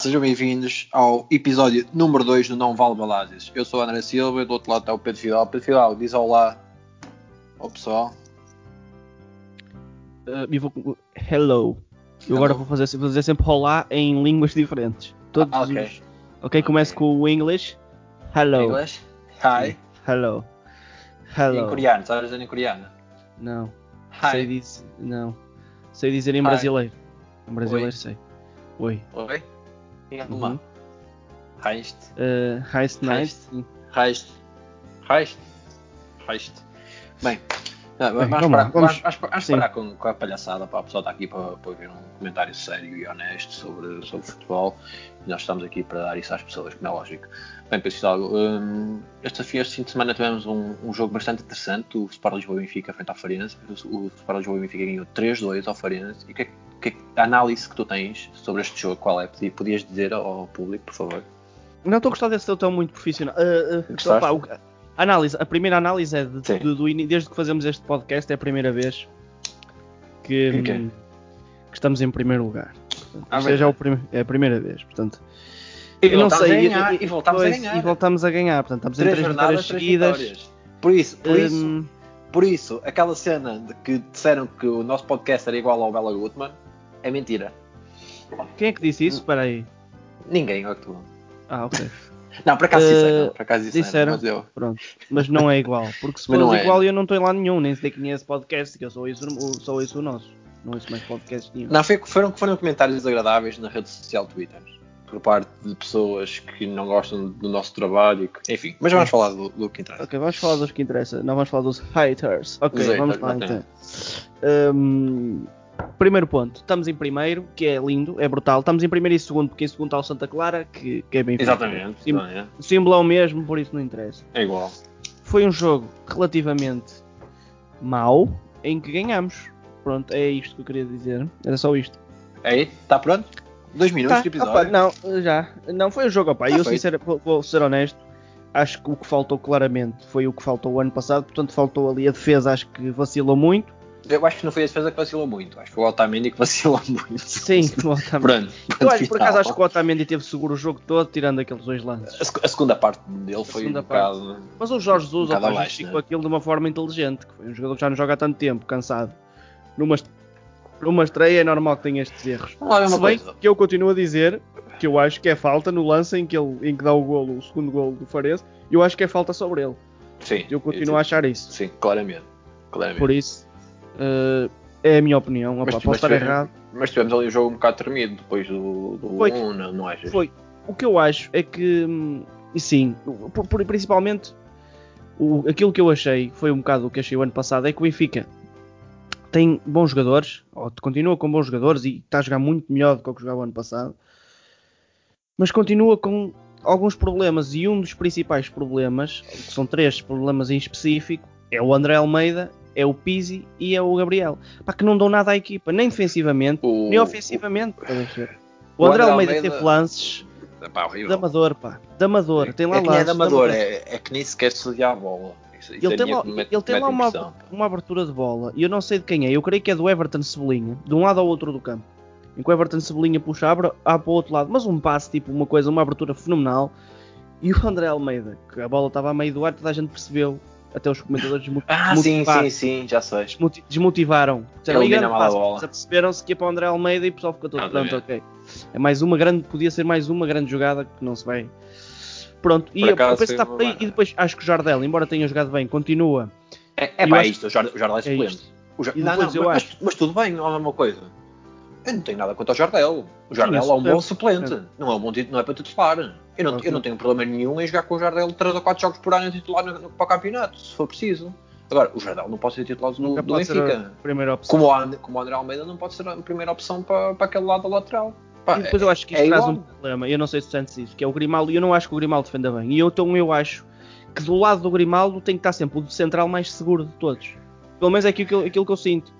Sejam bem-vindos ao episódio número 2 do Não Vale Baladas. Eu sou o André Silva e do outro lado está o Pedro Fidal. Pedro Fidal, diz olá ao pessoal. Uh, eu vou, hello. Eu agora vou fazer, vou dizer sempre olá em línguas diferentes. Todos Ah, ok. os- ok, começo com o English. Hello. English? Hi. Hello. E Em Hello. coreano, sabes dizer em coreano? Não. Hi. Sei dizer. Não. Sei dizer em Hi. brasileiro. Em brasileiro Oi. sei. Oi. Oi? Em alemão. Uhum. Heist. Uh, Heist Night. Heist. Heist. Heist. Heist. Bem, não, Bem, vamos, vamos parar, vamos- parar com, com a palhaçada. Pá, o pessoal está aqui para, para ouvir um comentário sério e honesto sobre, sobre futebol. E nós estamos aqui para dar isso às pessoas, como é lógico. Bem, pessoal, hum, este, fim, este fim de semana tivemos um, um jogo bastante interessante. O Sport Lisboa Benfica frente ao Farense. O, o Sport Lisboa Benfica ganhou 3-2 ao Farense. E que, é que- é que- a análise que tu tens sobre este jogo, qual é? Podi- Podias dizer ao ao público, por favor? Não estou a gostar desse teu tão muito profissional. Uh, uh, o- análise, a primeira análise é de, Sim. do- desde que fazemos este podcast, é a primeira vez que, quê? hum, que estamos em primeiro lugar. Ah, isto bem. é prime- é a primeira vez, portanto. E voltámos sei, a ganhar, e- e voltámos a pois, ganhar. E voltámos a ganhar, portanto, estamos em três três jornadas, três seguidas. vitórias. Por isso, por isso, Hum, por isso, aquela cena de que disseram que o nosso podcast era igual ao Bela Gutmann é mentira. quem é que disse isso? Espera aí. Ninguém, tu. Ah, ok. Não, por acaso Eh, disseram, disseram, disseram. mas eu. Pronto. Mas não é igual. Porque se fosse é. igual, eu não estou em lá nenhum, nem sei quem é esse podcast, que eu sou isso, isso o nosso. Não ouço mais podcast nenhum. Não, foi, foram, foram comentários desagradáveis na rede social Twitter. Por parte de pessoas que não gostam do nosso trabalho. que- Enfim, mas vamos falar do, do que interessa. Ok, vamos falar dos que interessa. Não vamos falar dos haters. Ok, Dos vamos haters, lá então. Hum, primeiro ponto, estamos em primeiro, que é lindo, é brutal. Estamos em primeiro e segundo, porque em segundo está o Santa Clara, que, que é bem Exatamente, Sim. exatamente. O símbolo é o mesmo, por isso não interessa. é igual. Foi um jogo relativamente mau, em que ganhamos. Pronto, é isto que eu queria dizer. Era só isto. Aí, está pronto? Dois minutos Tá, de episódio. opa, não, já. Não foi o jogo, opa. Tá eu, sincero, vou, vou ser honesto. Acho que o que faltou claramente foi o que faltou o ano passado. Portanto, faltou ali a defesa. Acho que vacilou muito. Eu acho que não foi a defesa que vacilou muito. Acho que foi o Otamendi que vacilou muito. Sim, o Otamendi. Pronto. Eu acho, por final. acaso acho que o Otamendi teve seguro o jogo todo, tirando aqueles dois lances. A, a segunda parte dele foi um parte. bocado. Mas o Jorge Jesus Um opa, justificou né? aquilo de uma forma inteligente. Que foi um jogador que já não joga há tanto tempo, cansado. Numa, numa estreia é normal que tenha estes erros. Ver Se bem coisa. que eu continuo a dizer que eu acho que é falta no lance em que, ele, em que dá o golo, o segundo golo do Farense, eu acho que é falta sobre ele. Sim. Eu continuo a achar isso. Sim, claramente. claramente. Por isso, eh, é a minha opinião. Mas- posso mas estar tivemos- errado. Mas tivemos ali um jogo um bocado tremido depois do, do Foi. 1, não, não achas? Foi. O que eu acho é que, hum, e sim, principalmente, o, aquilo que eu achei, foi um bocado o que achei o ano passado, é que o Benfica tem bons jogadores, ou continua com bons jogadores e está a jogar muito melhor do que o que jogava o ano passado, mas continua com alguns problemas e um dos principais problemas, que são três problemas em específico, é o André Almeida, é o Pizzi e é o Gabriel. Pá, que não dão nada à equipa, nem defensivamente, O- nem ofensivamente. o O André Almeida, Almeida- teve lances. Pá, horrível. de amador, pá. De amador. Tem lá é que nem é lances de amador, de é, é que nem sequer se a bola. Isso, isso Ele é tem lá, mete- ele tem lá uma, impressão, uma abertura de bola e eu não sei de quem é. Eu creio que é do Everton Cebolinha, de um lado ao outro do campo. Em que o Everton Cebolinha puxa, abre, abre para o outro lado, mas um passe, tipo uma coisa, uma abertura fenomenal. E o André Almeida, que a bola estava a meio do ar, toda a gente percebeu, até os comentadores desmo- Ah, sim, desmotivaram. sim, sim, já sei. desmoti- desmotivaram. Perceberam-se que ia para o André Almeida e o pessoal ficou todo pronto, ok. É mais uma grande, podia ser mais uma grande jogada que não se vai. Pronto, e eu, acaso eu penso que foi está uma por aí, boa. e depois acho que o Jardel, embora tenha jogado bem, continua. É, é pá, acho- isto, o Jardel é É suplente. isto. O Jar- E não, não, eu mas, acho- mas tudo bem, não é uma coisa. Eu não tenho nada contra o Jardel. O Jardel Sim, é um bom suplente. suplente. Não é, um bom tit- não é para titular. Eu não, eu não tenho problema nenhum em jogar com o Jardel 3 ou 4 jogos por ano titular no, no- para o campeonato, se for preciso. Agora, o Jardel não pode ser titular do, Nunca do pode ser Benfica. a primeira opção. Como o, como o André Almeida não pode ser a primeira opção para, para aquele lado da lateral. Pá, e depois eu acho que isto é traz igual. um problema, eu não sei se sentes isso, que é o Grimaldo, eu não acho que o Grimaldo defenda bem. E eu, então eu acho que do lado do Grimaldo tem que estar sempre o central mais seguro de todos. Pelo menos é aquilo aquilo que eu sinto.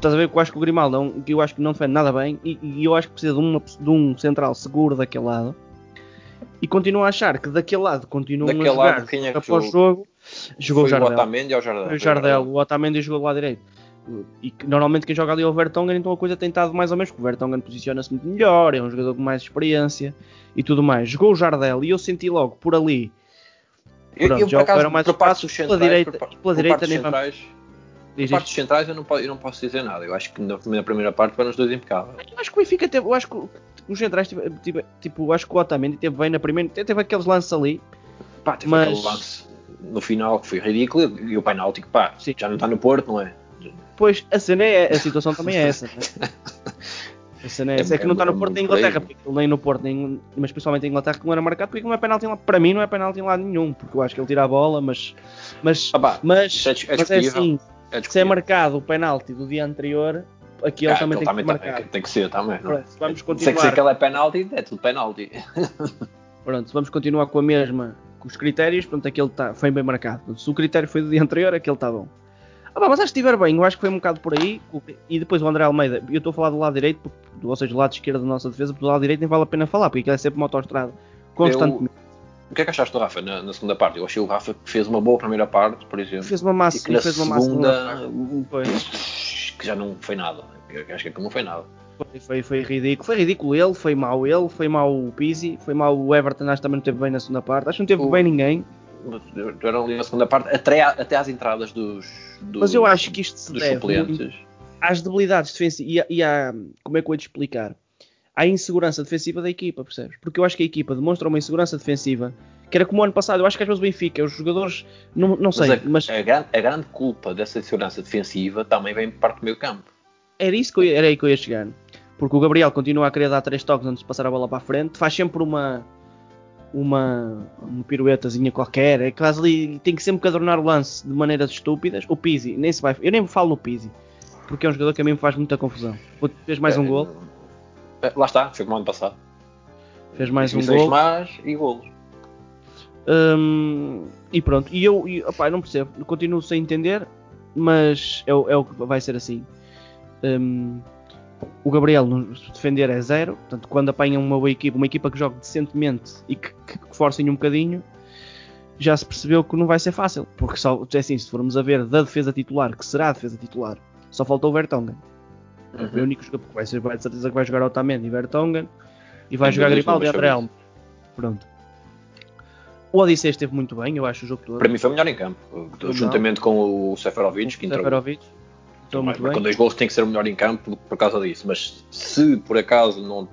Estás a ver que eu acho que o Grimaldo é que eu acho que não defende nada bem e, e eu acho que precisa de, uma- de um central seguro daquele lado. E continuo a achar que daquele lado continuam Daquele a jogar lado, quem é que após jogou? jogo Jogou Foi o o Jardel. Otamendi ou o Jardel? O Jardel, o Otamendi jogou do lado direito. E que normalmente quem joga ali é o Vertonghen, então a coisa tem estado mais ou menos, porque o Vertonghen posiciona-se muito melhor, é um jogador com mais experiência e tudo mais. Jogou o Jardel e eu senti logo por ali, Eu, Pronto, eu, já por acaso, mais espaços pela direita- pela direita nem vamos- diz parte isto. dos centrais eu não, eu não posso dizer nada. Eu acho que na, primeira parte foram os dois impecáveis. Eu acho que o Benfica teve, eu acho que os centrais, tipo, eu acho que o Otamendi teve bem na primeira, teve aqueles lances ali, Pá, teve Mas- aquele lance no final que foi ridículo e o penalti que pá, Sim. já não está no Porto, não é? Pois a cena é, a situação também é essa. né? A cena é, É- essa. é que não está no Porto nem em. Inglaterra, porque nem no Porto, nem, mas principalmente em Inglaterra que não era marcado, porque não é penalti lá, para mim não é penalti em lado nenhum, porque eu acho que ele tira a bola, mas mas, Ah, pá, mas, é é mas é assim, é se é marcado o penalti do dia anterior, aquele Ah, também aquele tem que ser tem, tem que ser também. Não? Pronto, vamos Se é que continuar. aquele é penalti, é tudo penalti. Pronto, vamos continuar com a mesma, com os critérios, pronto, aquele tá, foi bem marcado. Se o critério foi do dia anterior, aquele está bom. Ah, mas acho que estiver bem, eu acho que foi um bocado por aí. E depois o André Almeida, eu estou a falar do lado direito, ou seja, do lado esquerdo da nossa defesa, porque do lado direito nem vale a pena falar, porque aquilo é sempre uma autoestrada constantemente. O que é que achaste do Rafa na, na segunda parte? Eu achei o Rafa que fez uma boa primeira parte, por exemplo. Fez uma massa, e que na fez uma massa segunda Foi, que já não foi nada. Eu acho que aquilo não foi nada. foi, foi, foi ridículo. Foi ridículo ele, foi mau ele, foi mau o Pizzi, foi mau o Everton, acho que também não teve bem na segunda parte. Acho que não teve O- bem ninguém. Eram ali na segunda parte, até, a- até às entradas dos, dos, Mas eu acho que isto se deve suplentes. às debilidades defensivas e, a- e à, como é que eu ia te explicar? À insegurança defensiva da equipa, percebes? Porque eu acho que a equipa demonstra uma insegurança defensiva que era como o ano passado. Eu acho que às vezes o Benfica, os jogadores, não, não sei, Mas, mas, a, a grande, a grande culpa dessa segurança defensiva também vem parte do meio campo. era isso que eu, era aí que eu ia chegar. Porque o Gabriel continua a querer dar três toques antes de passar a bola para a frente, faz sempre uma uma, uma piruetazinha qualquer, é quase ali, tem que sempre cadornar o lance de maneiras estúpidas. O Pizzi, nem se vai, eu nem falo no Pizzi, porque é um jogador que a mim me faz muita confusão. Fez mais um É, gol, Lá está, foi como ano passado. fez mais um gol. más e golos. Hum, e pronto, e eu, e, opá, eu não percebo, continuo sem entender, mas é, o- é o que vai ser assim. Hum, o Gabriel se defender é zero, portanto, quando apanha uma boa equipa, uma equipa que joga decentemente e que, que, que forcem um bocadinho, já se percebeu que não vai ser fácil, porque só, é assim, se formos a ver da defesa titular, que será a defesa titular, só faltou o Vertonghen. É o único jogador que vai ser, vai de certeza que vai jogar Otamendi e Vertonghen e vai Sem jogar dúvidas Grimaldi e André Almeida. Pronto. O Odissei esteve muito bem, eu acho o jogo todo. Para mim foi o melhor em campo. Não. Juntamente com o Seferovic, que entrou Seferovic. Estou muito com dois gols tem que ser o melhor em campo por, causa disso. Mas se por acaso não,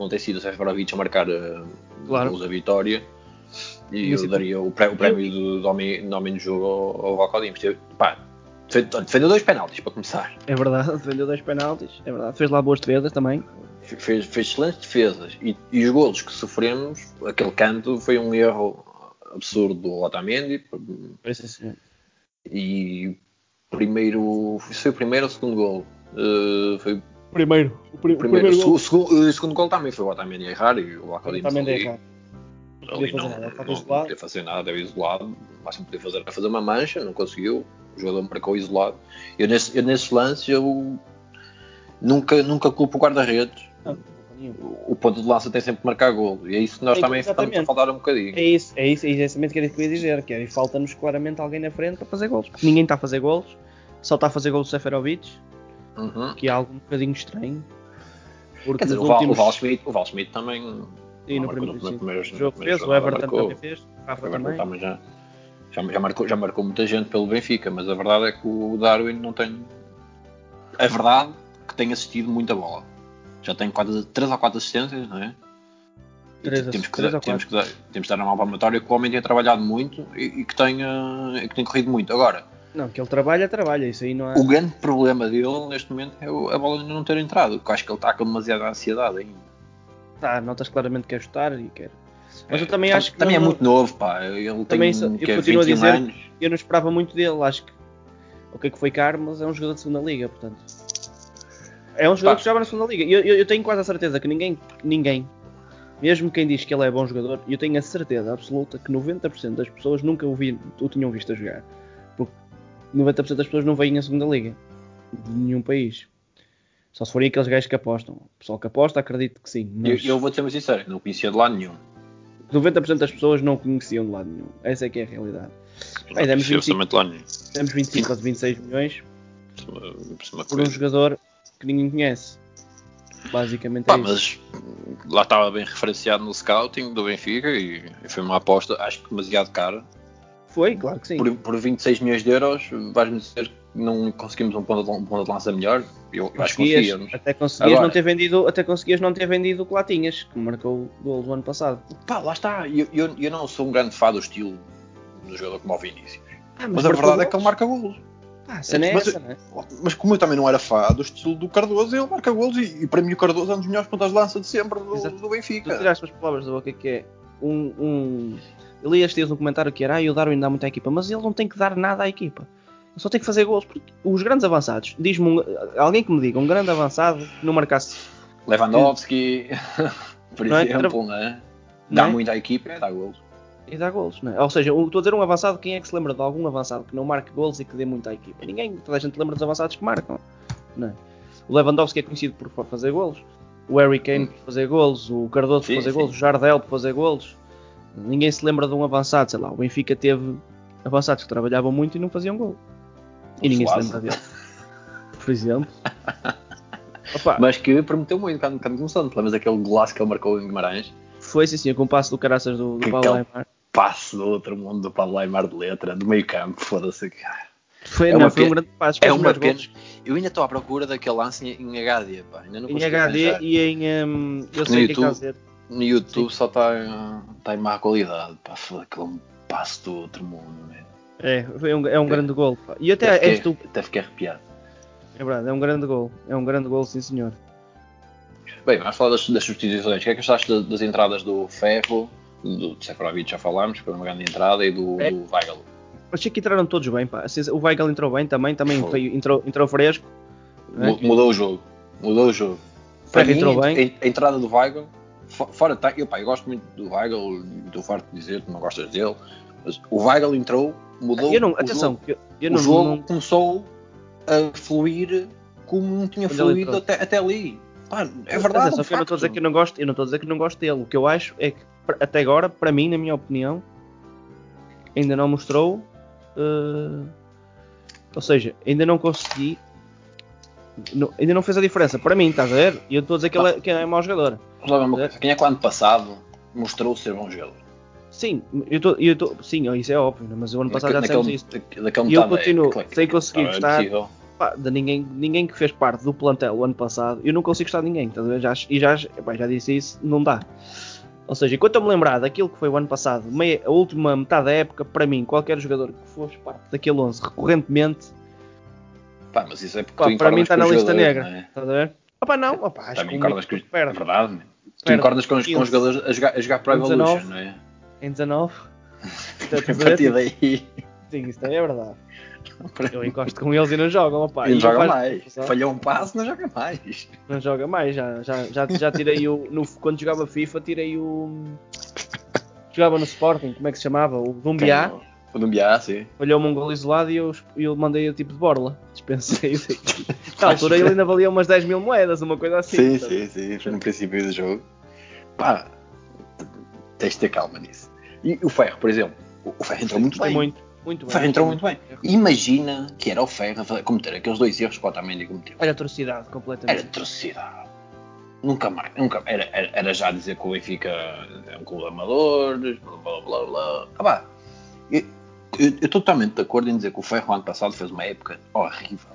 não tem sido o Seferovic a marcar uh, Claro. gols da vitória, e eu daria o, pré- o prémio do, do, homem, do homem jogo ao, ao Valcodimos. Pá, defendeu dois penaltis para começar. É verdade, defendeu dois penaltis. É verdade, fez lá boas defesas também. Fe- Fez, fez excelentes defesas e, e os golos que sofremos, aquele canto foi um erro absurdo do Otamendi e primeiro foi o primeiro ou o segundo gol Uh, foi Primeiro, o, pri- o primeiro, o, segu- o segundo, o segundo gol também foi o Otamendi a errar e o Valcodimos Também ali, errado. Não não, fazer nada, estava não isolado. podia fazer nada, estava isolado o máximo que podia fazer era fazer uma mancha, não conseguiu o jogador marcou isolado eu, nesse, eu nesses lances eu nunca, nunca culpo o guarda-redes o ponto de lança tem sempre que marcar gol e é isso que nós Sim, também estamos a faltar um bocadinho É isso, é isso, é exatamente o que eu ia dizer, que é, e falta-nos claramente alguém na frente para fazer gols. Porque ninguém está a fazer gols, só está a fazer gols o Seferovic, Uhum. que é algo um bocadinho estranho. Porque Quer dizer, o Val, últimos... o Val Schmidt, o Val Schmidt também Sim, no primeiro, no jogo no primeiro fez, o Everton também fez, o Rafa também. também já, já, já, marcou, já marcou muita gente pelo Benfica, mas a verdade é que o Darwin não tem. É verdade que tem assistido muita bola. Já tem quase 3 ou 4 assistências, não é? Três temos, que, três dar- temos, que dar, temos que dar a mão palmatória que o homem tem trabalhado muito e, e que, eh, e que tem corrido muito. Agora, Não, que ele trabalha, trabalha, isso aí não o grande problema dele neste momento é a bola ainda não ter entrado, porque eu acho que ele está com demasiada ansiedade ainda. Tá, notas claramente que quer chutar e quer... Mas eu também tam- acho que Também não- é muito novo, pá. Ele Também tem eu é continuo a 21 dizer- anos. eu não esperava muito dele, acho que o que é que foi caro, mas é um jogador de segunda liga, portanto. É um jogador Pá. que jogava na segunda liga. Eu, eu, eu tenho quase a certeza que ninguém, ninguém, mesmo quem diz que ele é bom jogador, eu tenho a certeza absoluta que 90% das pessoas nunca o, vi, o tinham visto a jogar. Porque 90% das pessoas não veem a segunda liga de nenhum país. Só se forem aqueles gajos que apostam. O pessoal que aposta, acredito que sim. Eu, Mas eu vou-te ser muito sincero, não conhecia de lado nenhum. 90% das pessoas não conheciam de lado nenhum. Essa é que é a realidade. Bem, demos Sim, 25. orçamento lá nenhum. Temos 25 ou 26 milhões Por um jogador que ninguém conhece. Basicamente Pá, é isso. mas lá estava bem referenciado no scouting do Benfica e, foi uma aposta, acho que demasiado cara. Foi, claro que sim. Por, por 26 milhões de euros, vais-me dizer que não conseguimos um ponto de, um ponto de lança melhor? Eu, eu acho que Conseguias, confíamos. até conseguias Agora- não ter vendido, até conseguias não ter vendido o que lá tinhas, que marcou o gol do ano passado. Pá, lá está. Eu, eu, eu não sou um grande fã do estilo do jogador como o Vinícius. Ah, Mas, a marcou verdade é que ele marca golos. Ah, a cena é Mas- essa, não é? Mas como eu também não era fã do estilo do Cardoso, ele marca golos e, e para mim o Cardoso é um dos melhores pontas de lança de sempre do, Exato. do Tu Benfica. tiraste as palavras da boca que é um. um... Eu li estes dias um comentário que era ah, e o Darwin dá muito à equipa, mas ele não tem que dar nada à equipa. Só tem que fazer gols. Porque os grandes avançados, diz-me um- alguém que me diga, um grande avançado que não marcasse. Lewandowski, por Não é? exemplo, né? não dá é? muito à equipa, é, dá golos. E dá golos, não é? Ou seja, estou a dizer um avançado, quem é que se lembra de algum avançado que não marque golos e que dê muito à equipa? Ninguém, toda a gente lembra dos avançados que marcam, não é? O Lewandowski é conhecido por fa- fazer golos, o Harry Kane por fazer golos, o Cardoso por fazer sim. golos, o Jardel por fazer golos. Ninguém se lembra de um avançado, sei lá, o Benfica teve avançados que trabalhavam muito e não faziam gol. E ninguém se Suazo. lembra dele. Por exemplo. Opa, Mas que prometeu muito quando, quando começou. Te lembras daquele golaço que ele marcou em Guimarães? foi sim, sim, com o passo do caraças do, do aquele- Aymar. Passe do outro mundo do Pablo Aymar de letra, do meio campo, foda-se. Foi, É não, uma foi um grande passo. É uma pena. Eu ainda estou à procura daquele lance em, em HD, pá. Ainda não Em HD arranjar. e em. hum, eu sei o que é que está a YouTube. dizer. No YouTube só está tá em má qualidade, pá. Foda que é um passe do outro mundo, né? É, foi um, é um grande gol. E até Até fiquei, tu. até fiquei arrepiado. É verdade, é um grande gol. É um grande gol, sim senhor. Bem, vamos falar das, das substituições. O que é que achaste da- das entradas do Ferro, do Seferovic já falámos, foi uma grande entrada, e do, É. do Weigl? Achei que entraram todos bem, pá. Assim, O Weigl entrou bem também, também veio- entrou, entrou fresco. É. Mu- Mudou o jogo. Mudou o jogo. Ferro mim, entrou bem. A, a entrada do Weigl, fo- fora tá, eu, pá, eu gosto muito do Weigl, estou farto de dizer que não gostas dele, mas o Weigl entrou, mudou Eu não, o atenção, jogo. eu, eu o não, jogo não- começou a fluir como não tinha Quando fluído até, até ali. Pá, é verdade, atenção, um que eu não estou a dizer que eu não gosto, eu não estou a dizer que não gosto dele. O que eu acho é que até agora, para mim, na minha opinião, ainda não mostrou. eh, ou seja, ainda não consegui. não- ainda não fez a diferença. Para mim, estás a ver? E eu estou a dizer que ele é, que é mau jogador. Quem é que o ano passado mostrou ser bom jogador? Sim, eu estou, eu estou, sim, isso é óbvio, né? mas o ano passado já Naquele- dissemos isso. daquele E eu continuo época, sem conseguir é gostar. Pá, de ninguém, ninguém que fez parte do plantel o ano passado, eu não consigo gostar de ninguém, ver? Já, e já, já disse isso, não dá. Ou seja, enquanto eu me lembrar daquilo que foi o ano passado, meia, a última metade da época, para mim, qualquer jogador que fosse parte daquele 11 recorrentemente, Pá, mas isso é porque pá, tu para mim está com na lista jogadores, negra. não é? Estás a ver? Opá, não, opá, acho Também que com o os... perde, É verdade. Tu Perde encordas com os, com os 15. jogadores a jogar, a jogar para a Com Evolution, 19. não é? Em 19. Estás a partir daí Sim, isso também é verdade. Eu encosto com eles e não jogam, opá. e não joga mais. Falhou um passo, não joga mais. Não joga mais, já, já, já, já tirei o. No, quando jogava FIFA, tirei o. Jogava no Sporting, como é que se chamava? O Dumbiá. O Dumbiá, sim. Olhou-me um gol isolado e eu, eu mandei o tipo de borla. Dispensei. Na altura ele ainda valia umas 10 mil moedas, uma coisa assim. Sim, sabe? sim, sim. Foi no princípio do jogo. Pá, tens de ter calma nisso. E o Ferro, por exemplo. o- O Ferro entrou muito Foi bem. muito, muito O bem. Ferro entrou muito bem. Imagina que era o Ferro a cometer aqueles dois erros que o Otamendi cometeu. Era atrocidade, completamente. Era atrocidade. Nunca mais. Nunca, era, era, era já dizer que o Benfica é um clube amador, blá blá blá blá. Ah, pá, eu eu- eu estou totalmente de acordo em dizer que o Ferro ano passado fez uma época horrível.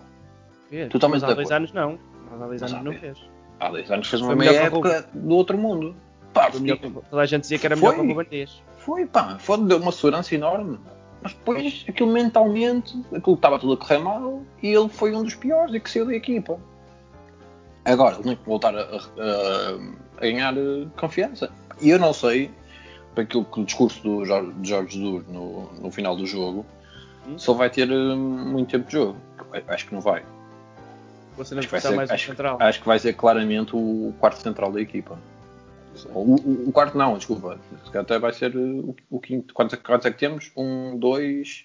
Fez. totalmente Mas há dois anos não. Mas há dois Mas anos há não fez. Há dois anos fez uma meia o época do outro mundo. Pá, Foi melhor foi, que- Toda a gente dizia que era melhor Foi. que o Rubanês. Foi pá, foi deu uma segurança enorme. Mas depois, aquilo mentalmente, aquilo estava tudo a correr mal e ele foi um dos piores e que saiu da equipa. Agora, ele tem que voltar a, a- a ganhar eh, confiança. E eu não sei, para aquilo que o discurso do Jorge, de Jorge Jesus no, no final do jogo, Hum? só vai ter eh, muito tempo de jogo. Acho que não vai. Você não Acho vai ser, mais acho, central. acho que vai ser claramente o quarto central da equipa. O, o- o quarto não, desculpa. Até vai ser uh, o, o quinto. Quantos, quantos é que temos? Um, dois.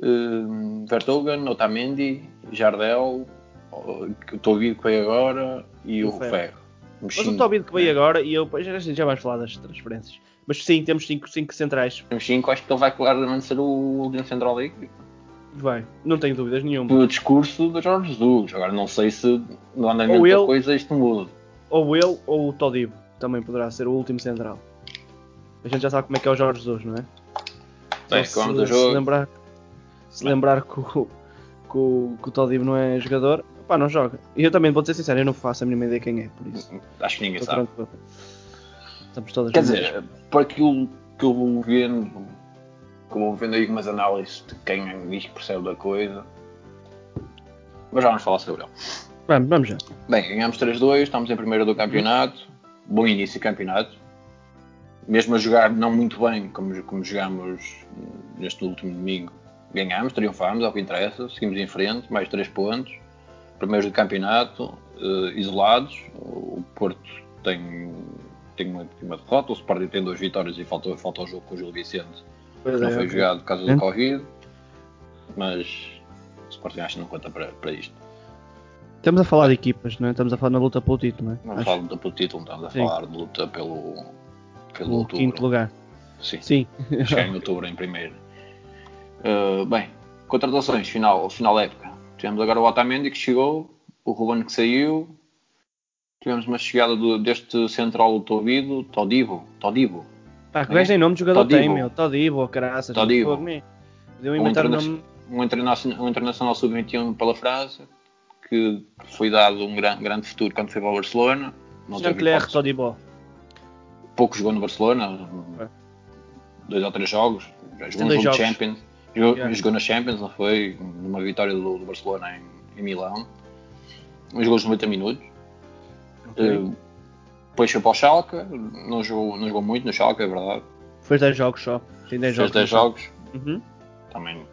Um, Vertogen, Otamendi, Jardel, o- que estou a ouvir que veio agora e o o Ferro. Mas o cinco, Tobido que veio né? agora, e eu, já, já vais falar das transferências, Mas sim, temos 5 cinco, centrais. Temos 5, acho que ele vai claramente ser o último central da equipe. Vai, não tenho dúvidas nenhuma. O discurso do Jorge Jesus. Agora não sei se no andamento ou ele, da coisa isto muda. Ou ele ou o Todibo também poderá ser o último central. A gente já sabe como é que é o Jorge Jesus, não é? Bem, se, se, lembrar, se lembrar que o, que o, que o Todibo não é jogador, pá, não joga. E eu também vou ser sincero, eu não faço a mínima ideia quem é, por isso. Acho que ninguém sabe. Estamos todas Quer dizer, por aquilo que eu vou vendo que vou vendo aí umas análises de quem diz que percebe da coisa. Mas já vamos falar sobre ele. Vamos, vamos já. Bem, ganhamos 3-2, estamos em primeiro do campeonato. Bom início de campeonato. Mesmo a jogar não muito bem, como, como jogámos neste último domingo, ganhámos, triunfámos, ao que interessa, seguimos em frente, mais 3 pontos. Primeiros do campeonato, uh, isolados. O Porto tem, tem uma, uma derrota, o Sporting tem duas vitórias e falta, falta o jogo com o Gil Vicente Pois não é, foi jogado por causa do Covid, mas o Sporting acho que não conta para, para isto. Estamos a falar de equipas, não é? Estamos a falar na luta pelo título, não é? Não falar de luta pelo título, estamos a Sim. falar de luta pelo, pelo o quinto lugar. Sim. Sim. Chegar em outubro em primeiro. Uh, bem, contratações, final, final época. Tivemos agora o Otamendi que chegou, o Ruben que saiu, tivemos uma chegada do, deste central do Todibo, Todibo, Todibo, Pá, que gajo nem nome de jogador Todibo. tem, meu. Todibo, caraças. Todibo. Deu um, interna nome... um, internacional, um internacional sub-21 pela França, que foi dado um gran, grande futuro quando foi para o Barcelona. Jean-Claire Todibo. Pouco jogou no Barcelona. É. Dois ou três jogos. Já jogou no Champions. Jogou, yeah. jogou na Champions, não foi? Numa vitória do, do Barcelona em, em Milão. Jogou os 90 minutos. Okay. Uh, depois foi para o Schalke, não jogou, não jogou muito no Schalke, é verdade. Fez 10 jogos só. Tem 10 jogos. Fez 10 jogos. Uhum. Também.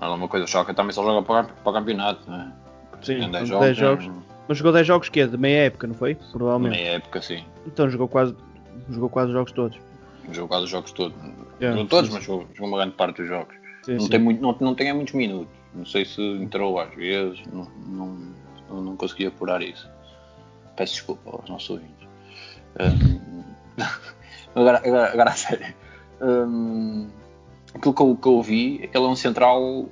Não é uma coisa, o Schalke também só joga para, para o campeonato, né? Sim, tem 10 jogos. 10 jogos. É... Mas jogou 10 jogos que é? De meia época, não foi? Provavelmente. Meia época, sim. Então jogou quase, jogou quase os jogos todos. Jogou quase os jogos todos. Yeah, não todos, sim, mas jogou, jogou, uma grande parte dos jogos. Sim, não, sim. Tem muito, não, não tem muitos minutos. Não sei se entrou às vezes, não, não, não, não consegui apurar isso. Peço desculpa aos nossos ouvintes. Um, agora, agora, agora, a sério. Um, aquilo que eu, que eu vi é ele é um central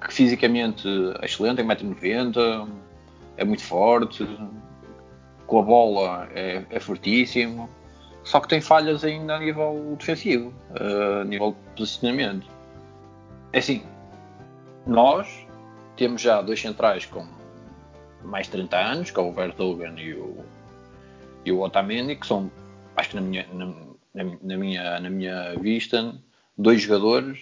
que fisicamente é excelente, é 1,90m, é muito forte, com a bola é, é fortíssimo, só que tem falhas ainda a nível defensivo, a nível de posicionamento. É assim, nós temos já dois centrais com mais de 30 anos, que é o Vertogen e o, e o Otamendi, que são, acho que na minha, na, na, minha, na minha vista, dois jogadores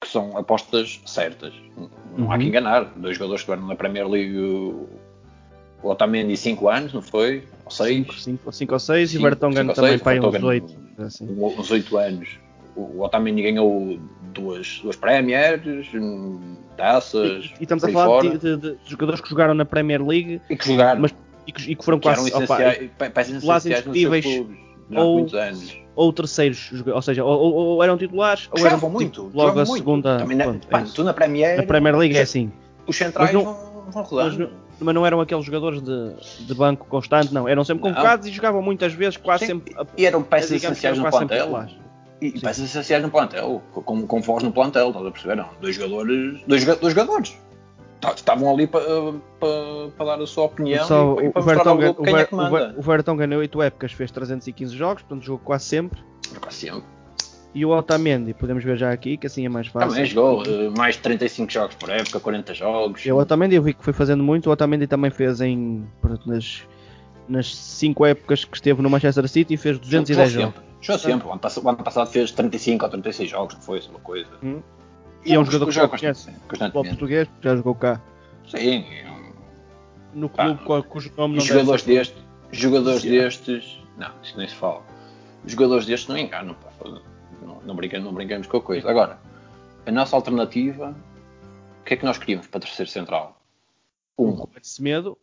que são apostas certas. Não uhum. há que enganar. Dois jogadores que estiveram na Premier League, o Otamendi 5 anos, não foi? Ou 6? 5 ou 6 e o Vertonghen também para uns 8. Assim. Uns 8 anos. O Otamendi ganhou duas, duas Premiers, taças. E, e estamos a falar de, de, de, jogadores que jogaram na Premier League e que jogaram. Mas, e, que, e que foram que quase essenciais, opa, indiscutíveis ou, muitos anos. Ou terceiros, ou seja, ou, ou, ou eram titulares ou eram muito, tipo, logo a muito. segunda. Também na, pronto, pá, é tu na Premier, na Premier League é assim. Os centrais não, vão, vão. Mas, mas não eram aqueles jogadores de, de banco constante, não. Eram sempre convocados e jogavam muitas vezes, quase Sim, sempre. E eram peças essenciais no plantel. E, e peças essenciais no plantel, com, com voz no plantel, estás a perceber? Não, dois jogadores. Dois, dois jogadores. Tá, estavam ali para pa, pa dar a sua opinião Só, e, para o Vertonghen, quem é que manda. O Vertonghen em 8 épocas fez 315 jogos, portanto jogou quase sempre. Quase sempre. E o Otamendi, podemos ver já aqui, que assim é mais fácil. Também jogou uh, mais de 35 jogos por época, 40 jogos. E o Otamendi eu vi que foi fazendo muito, o Otamendi também fez em, nas, nas 5 épocas que esteve no Manchester City e fez 210 jogos. Jogou sempre. O ano, passado, o ano, passado, fez 35 ou 36 jogos, não foi? Uma coisa. Hum. E é um jogador que já conhece. Futebol português, já jogou cá. Sim. No clube Pá, cujo nome não jogadores destes, jogadores destes, não, isso nem se fala. Jogadores destes não enganam, pá. Não, não, brincamos, não brincamos com a coisa. Agora, a nossa alternativa, o que é que nós queríamos para terceiro central? Um. Um Semedo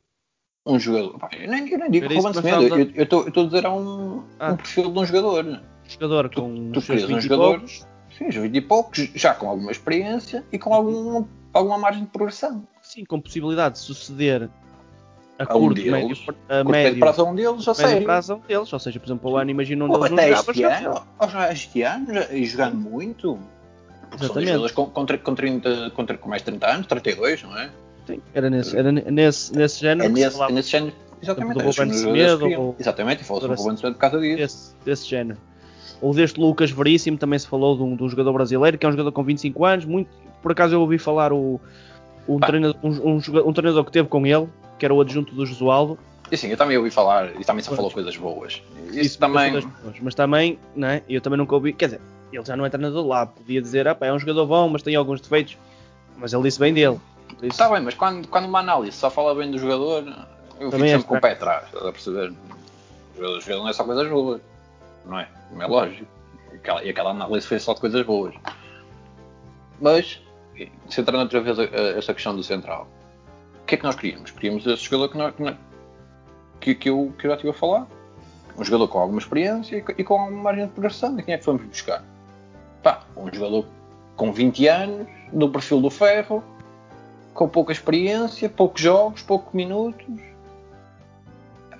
um jogador. Pá, eu, nem, eu nem digo Ruben Semedo, eu estou a dizer a um, ah. um perfil de um jogador. Jogador com tu, tu querias um jogador, sim, 20 e poucos, já com alguma experiência e com algum, alguma margem de progressão. Sim, com possibilidade de suceder a, um deles, médio, a médio, prazo a um deles, a sério. prazo a um deles, ou seja, por exemplo, o ano imagina um deles até não este ano, ou já este ano, e jogando muito, porque Exatamente. com, com, com, 30, com, com mais 30 anos, 32, não é? Sim, era nesse, era nesse, nesse género. É nesse, é nesse género, exatamente. Do Ruben Semedo, exatamente, e falou-se do Ruben Semedo por causa disso. Desse, desse género. Ou deste Lucas Veríssimo, também se falou de um, de um jogador brasileiro, que é um jogador com 25 anos, muito, por acaso eu ouvi falar o, um, treinador, um, um, treinador que teve com ele, que era o adjunto do Josualdo. E sim, eu também ouvi falar, e também só falou coisas boas. Isso, Isso também. Boas, mas também, né, eu também nunca ouvi, quer dizer, ele já não é treinador lá, podia dizer, ah, pá, é um jogador bom, mas tem alguns defeitos. Mas ele disse bem dele. Está bem, mas quando, quando uma análise só fala bem do jogador, eu também fico sempre com o pé atrás, estás a perceber? O jogador não é só coisas boas, não é? Não é lógico. E aquela, análise foi só de coisas boas. Mas, centrando outra vez essa questão do central, o que é que nós queríamos? Queríamos esse jogador que, nós, que, que, eu, que eu já estive a falar. Um jogador com alguma experiência e, com alguma margem de progressão. E quem é que fomos buscar? Pá, um jogador com 20 anos, do perfil do ferro, com pouca experiência, poucos jogos, poucos minutos.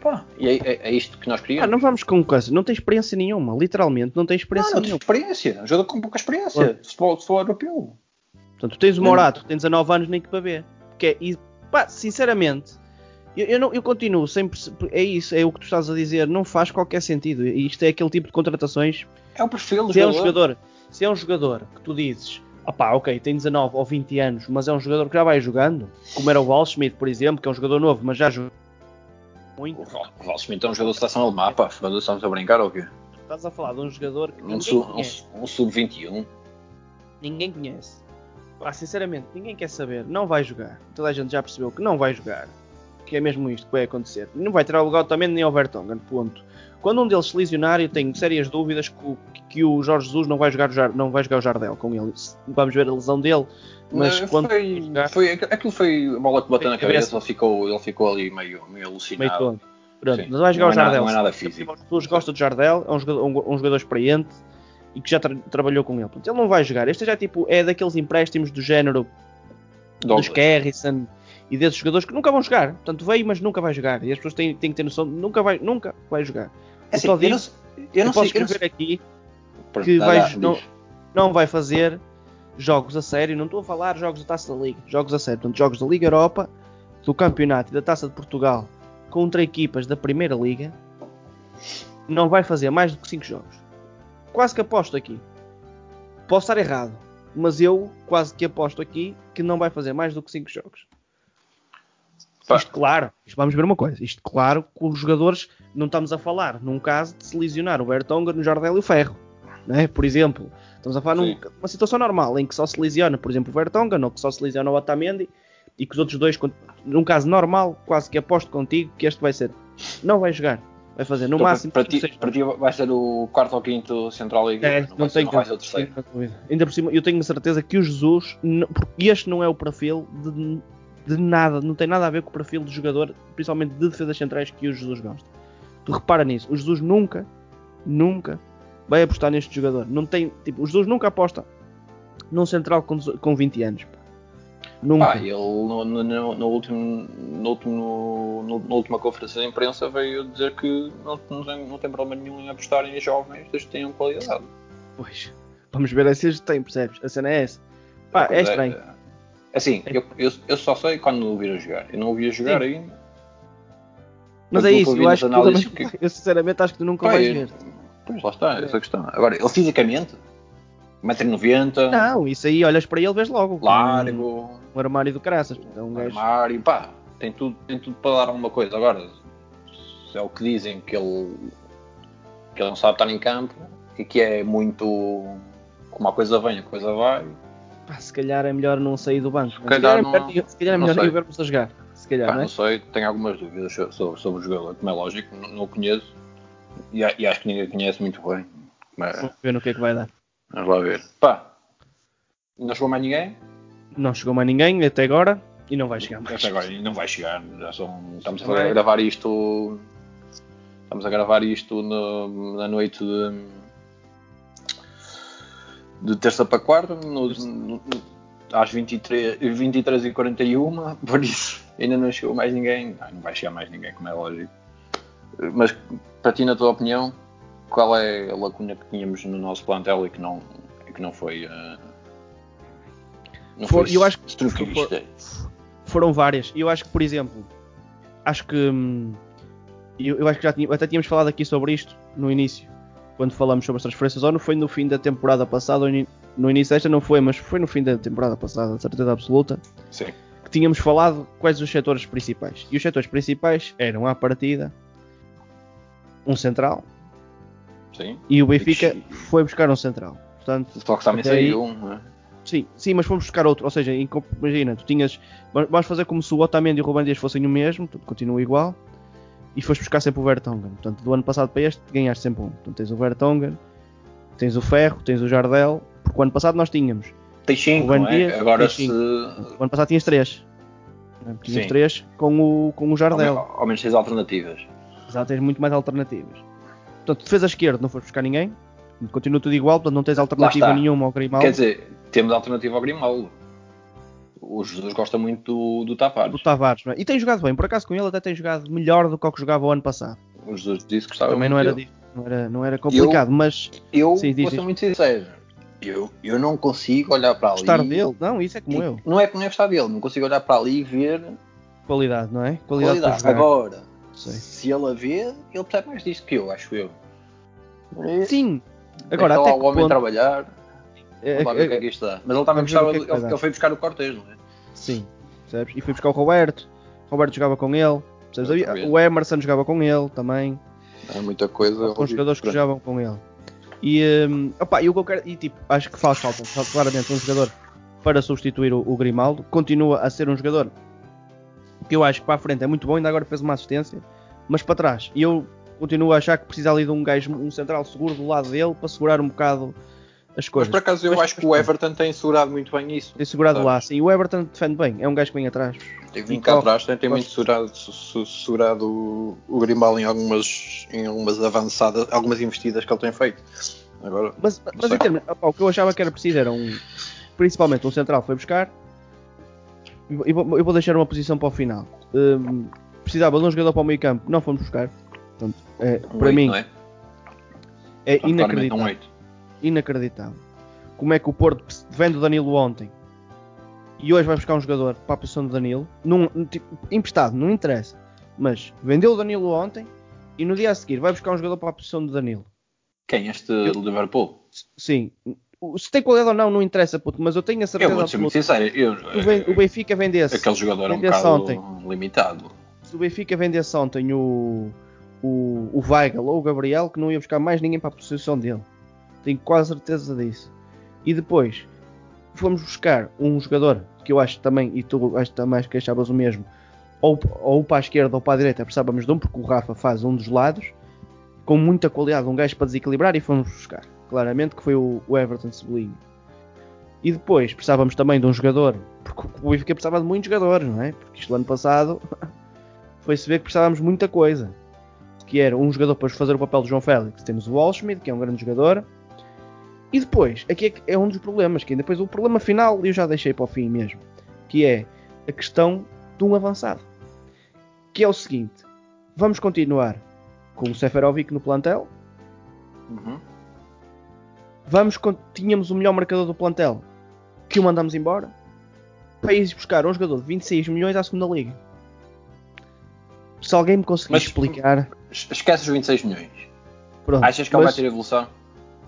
Epá, e é, é, é, isto que nós queríamos. Ah, não vamos com coisa, não tem experiência nenhuma, literalmente, não tem experiência não, não nenhuma. Não tem experiência, um jogador com pouca experiência, se for, se for europeu. Portanto, tu tens o Morato, tens 19 anos nem que para ver. Que é, e, pá, sinceramente, eu, eu, não, eu continuo sempre. É isso, é o que tu estás a dizer, não faz qualquer sentido. Isto é aquele tipo de contratações. É o perfil do se jogador. É um jogador. Se é um jogador que tu dizes, opá, ok, tem 19 ou 20 anos, mas é um jogador que já vai jogando, como era o Waldschmidt, por exemplo, que é um jogador novo, mas já jogou muito. O Waldschmidt é um jogador de seleção alemã, pá, estamos a brincar ou quê? Estás a falar de um jogador que um, sub, um, um sub-21. Ninguém conhece. Pá, sinceramente, ninguém quer saber. Não vai jogar. Toda a gente já percebeu que não vai jogar. Que é mesmo isto que vai acontecer. Não vai tirar o lugar também nem ao Vertonghen, ponto. Quando um deles se lesionar, eu tenho sérias dúvidas que o, que o Jorge Jesus não vai, jogar, não vai jogar o Jardel com ele. Vamos ver a lesão dele. Mas não, quando foi, foi, aquilo foi a bola que bateu na cabeça, ele ficou, ele ficou ali meio, meio alucinado. Meio Pronto, mas vai jogar não o Jardel. É nada, não é nada físico. As pessoas gostam de Jardel, é um jogador, um, um jogador experiente e que já tra trabalhou com ele. Portanto, ele não vai jogar. Este já tipo, é daqueles empréstimos do género dos Kerrison e desses jogadores que nunca vão jogar. Portanto, veio, mas nunca vai jogar. E as pessoas têm, têm que ter noção, nunca vai, nunca vai jogar. É assim, eu, eu, não, eu, não posso sei, escrever aqui que vai, não, não vai fazer jogos a sério. Não estou a falar jogos da Taça da Liga, jogos a sério. Portanto, jogos da Liga Europa, do Campeonato e da Taça de Portugal contra equipas da Primeira Liga. Não vai fazer mais do que 5 jogos quase que aposto aqui. Posso estar errado, mas eu quase que aposto aqui que não vai fazer mais do que 5 jogos. Pá. Isto claro, isto vamos ver uma coisa. Isto claro que os jogadores não estamos a falar num caso de se lesionar o Bertonga no Jardel e o Ferro. Né? Por exemplo, estamos a falar num, numa situação normal em que só se lesiona, por exemplo, o Vertonga, ou que só se lesiona o Otamendi e que os outros dois, num caso normal, quase que aposto contigo que este vai ser. Não vai jogar. Vai fazer no então, máximo. Para, ti, para ti vai ser o quarto ou quinto central liga. É, não, não, não vai ser o terceiro. Ainda por cima, eu tenho certeza que o Jesus, porque este não é o perfil de, de nada, não tem nada a ver com o perfil de jogador, principalmente de defesas centrais que o Jesus gosta. Tu repara nisso, o Jesus nunca, nunca vai apostar neste jogador. Não tem, tipo, o Jesus nunca aposta num central com, com 20 anos. Nunca. Ah, ele no, no, no, último, no, último, no, na última conferência de imprensa veio dizer que não, não, tem, não tem problema nenhum em apostar em jovens desde que tenham qualidade. Pois, vamos ver se eles têm, percebes? A cena é essa. Pá, é, é estranho. É, assim, é. Eu, eu, eu, só sei quando o vir a jogar. Eu não o vi a jogar Sim. ainda. Mas é isso, eu acho que, também, que, eu sinceramente acho que tu nunca Pai, vais ver. Pois lá está, essa é a questão. Agora, ele fisicamente 1,90m. Não, isso aí olhas para ele, vês logo. Largo. Um, um armário do caraças. É um, um armário, pá, tem tudo, tem tudo para dar alguma coisa. Agora, se é o que dizem que ele, que ele não sabe estar em campo e que é muito. Como a coisa vem, a coisa vai. Pá, se calhar é melhor não sair do banco. Se calhar, se calhar, não, é, se calhar é melhor não vermos a jogar. Se calhar, pá, não, é? não sei, tenho algumas dúvidas sobre, sobre o jogador, como é lógico, não, não o conheço e, e, acho que ninguém conhece muito bem. Mas... Vamos ver no que é que vai dar. Vamos lá ver. Pá, não chegou mais ninguém? Não chegou mais ninguém até agora e não vai chegar mais. Até agora não vai chegar. Já são, estamos a gravar isto. Estamos a gravar isto no, na noite de, de terça para quarta. No, no, às 23, 23 e 41, por isso ainda não chegou mais ninguém. Não, não vai chegar mais ninguém, como é lógico. Mas para ti, na tua opinião, qual é a lacuna que tínhamos no nosso plantel e que não, que não foi. Uh, não foi eu acho que for, foram várias. Eu acho que, por exemplo, acho que. Hum, eu, eu, acho que já tinha, até tínhamos falado aqui sobre isto no início, quando falamos sobre as transferências, ou não foi no fim da temporada passada, ou no início desta não foi, mas foi no fim da temporada passada, certeza absoluta. Sim. Que tínhamos falado quais os setores principais. E os setores principais eram à partida um central. Sim. E o Benfica e... foi buscar um central. Portanto, Só que também saiu um, não é? Sim, sim, mas fomos buscar outro. Ou seja, imagina, tu tinhas. Vamos fazer como se o Otamendi e o Ruben Dias fossem o mesmo, tudo continua igual. E foste buscar sempre o Vertonghen. Portanto, do ano passado para este, ganhaste sempre um. Portanto, tens o Vertonghen, tens o Ferro, tens o Jardel. Porque o ano passado nós tínhamos. Tens 5, é? Dias, Agora se. O ano passado tinhas 3. Tinhas 3 com o, com o Jardel. Ao, ao menos tens alternativas. Exato, tens muito mais alternativas. Portanto, defesa esquerda não foste buscar ninguém. Continua tudo igual, portanto não tens alternativa nenhuma ao Grimaldo. Quer dizer, temos alternativa ao Grimaldo. O Jesus gosta muito do, do Tavares. Do Tavares, é? E tem jogado bem, por acaso com ele até tem jogado melhor do que o que jogava o ano passado. O Jesus disse que estava Também não era, não era, não era complicado, eu, mas. Eu Sim, vou ser muito sincero. Eu, eu não consigo olhar para ali. Gostar dele? Não, isso é como eu. Não é que não é gostar dele, não consigo olhar para ali e ver. Qualidade, não é? Qualidade. Qualidade. Agora, Sei. se ele a vê, ele percebe mais disto que eu, acho eu. Sim. Agora, até o homem ponto... trabalhar. É, é, é. Mas ele também gostava, é ele, ele foi buscar o Cortez, não é? Sim, percebes? E foi buscar o Roberto. O Roberto jogava com ele. Percebes? O Emerson jogava com ele também. É muita coisa. Com jogadores que jogavam com ele. E, um, opa, e o que eu quero. E tipo, acho que faz falta claramente um jogador para substituir o, o, Grimaldo. Continua a ser um jogador que eu acho que para a frente é muito bom. Ainda agora fez uma assistência. Mas para trás. E eu continuo a achar que precisa ali de um gajo, um central seguro do lado dele para segurar um bocado as coisas. Mas por acaso eu mas, acho que o Everton tem segurado muito bem isso. Tem segurado sabes? lá, sim. O Everton defende bem, é um gajo que vem atrás. Tem vindo cá atrás, tem, tem muito segurado, segurado o, o Grimaldo em algumas, em algumas avançadas, algumas investidas que ele tem feito. Agora, mas mas em termos, o que eu achava que era preciso era um, principalmente um central foi buscar. Eu vou deixar uma posição para o final. Um, precisava de um jogador para o meio campo, não fomos buscar. Portanto, é, um para 8, mim é, é inacreditável. Um inacreditável. Como é que o Porto vende o Danilo ontem e hoje vai buscar um jogador para a posição do Danilo, num, tipo, emprestado, não interessa. Mas vendeu o Danilo ontem e no dia a seguir vai buscar um jogador para a posição do Danilo. Quem? Este eu, Liverpool? Sim. Se tem qualidade ou não, não interessa, puto, mas eu tenho a certeza. Eu vou ser muito sincero. Eu, o Benfica vendesse. Aquele jogador é um bocado ontem. limitado. Se o Benfica vendesse ontem o, o, o Weigl ou o Gabriel que não ia buscar mais ninguém para a posição dele. Tenho quase certeza disso. E depois fomos buscar um jogador que eu acho também, e tu acho também que achavas o mesmo, ou, ou para a esquerda ou para a direita, precisávamos de um, porque o Rafa faz um dos lados, com muita qualidade, um gajo para desequilibrar, e fomos buscar. Claramente que foi o, o Everton Sublinho. E depois precisávamos também de um jogador, porque o Benfica precisava de muitos jogadores, não é? Porque isto ano passado foi-se ver que precisávamos de muita coisa que era um jogador para fazer o papel de João Félix. Temos o Walschmidt, que é um grande jogador. E depois, aqui é, é um dos problemas, que depois o problema final eu já deixei para o fim mesmo, que é a questão de um avançado. Que é o seguinte, vamos continuar com o Seferovic no plantel. Uhum. Vamos, tínhamos o melhor marcador do plantel, que o mandamos embora, para ir buscar um jogador de 26 milhões à segunda liga. Se alguém me conseguir Mas, explicar. Esquece os 26 milhões. Pronto, Achas que ele vai ter evolução?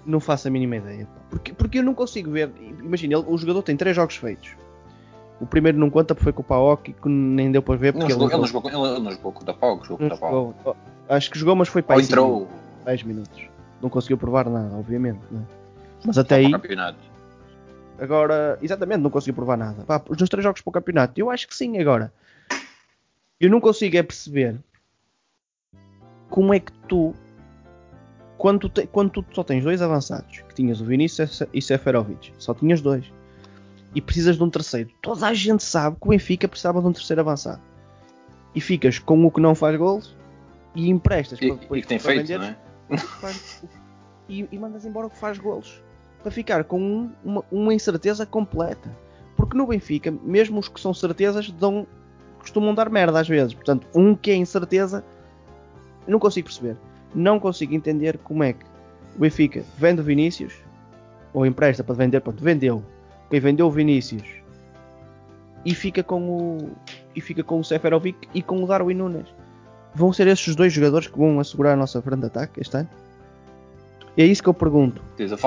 Não faço a mínima ideia. Porque, porque eu não consigo ver. Imagina, o jogador tem 3 jogos feitos. O primeiro não conta porque foi com o Paok que nem deu para ver. Porque não, ele, ele, não jogou, ele não jogou com o Paok, jogou com o Paok. Acho que jogou, mas foi para Ou entrou. 10 minutos. Não conseguiu provar nada, obviamente. Né? Mas até aí. Campeonato. Agora, exatamente, não conseguiu provar nada. Pá, os três jogos para o campeonato, eu acho que sim. Agora, eu não consigo é perceber como é que tu, quando tu, te, quando tu só tens dois avançados, que tinhas o Vinícius e Seferovic, só tinhas dois, e precisas de um terceiro, toda a gente sabe que o Benfica precisava de um terceiro avançado. E ficas com o que não faz gols e emprestas e, para, e que tem feito, não é? e, e, mandas embora o que faz gols para ficar com um, uma, uma incerteza completa. Porque no Benfica, mesmo os que são certezas, dão, costumam dar merda às vezes. Portanto, um que é incerteza, não consigo perceber. Não consigo entender como é que o Benfica vende o Vinícius, ou empresta para vender, pronto, vendeu. Quem vendeu o Vinícius e fica com o e fica com o Seferovic e com o Darwin Nunes. Vão ser esses dois jogadores que vão assegurar a nossa frente de ataque este ano? É isso que eu pergunto. Tens a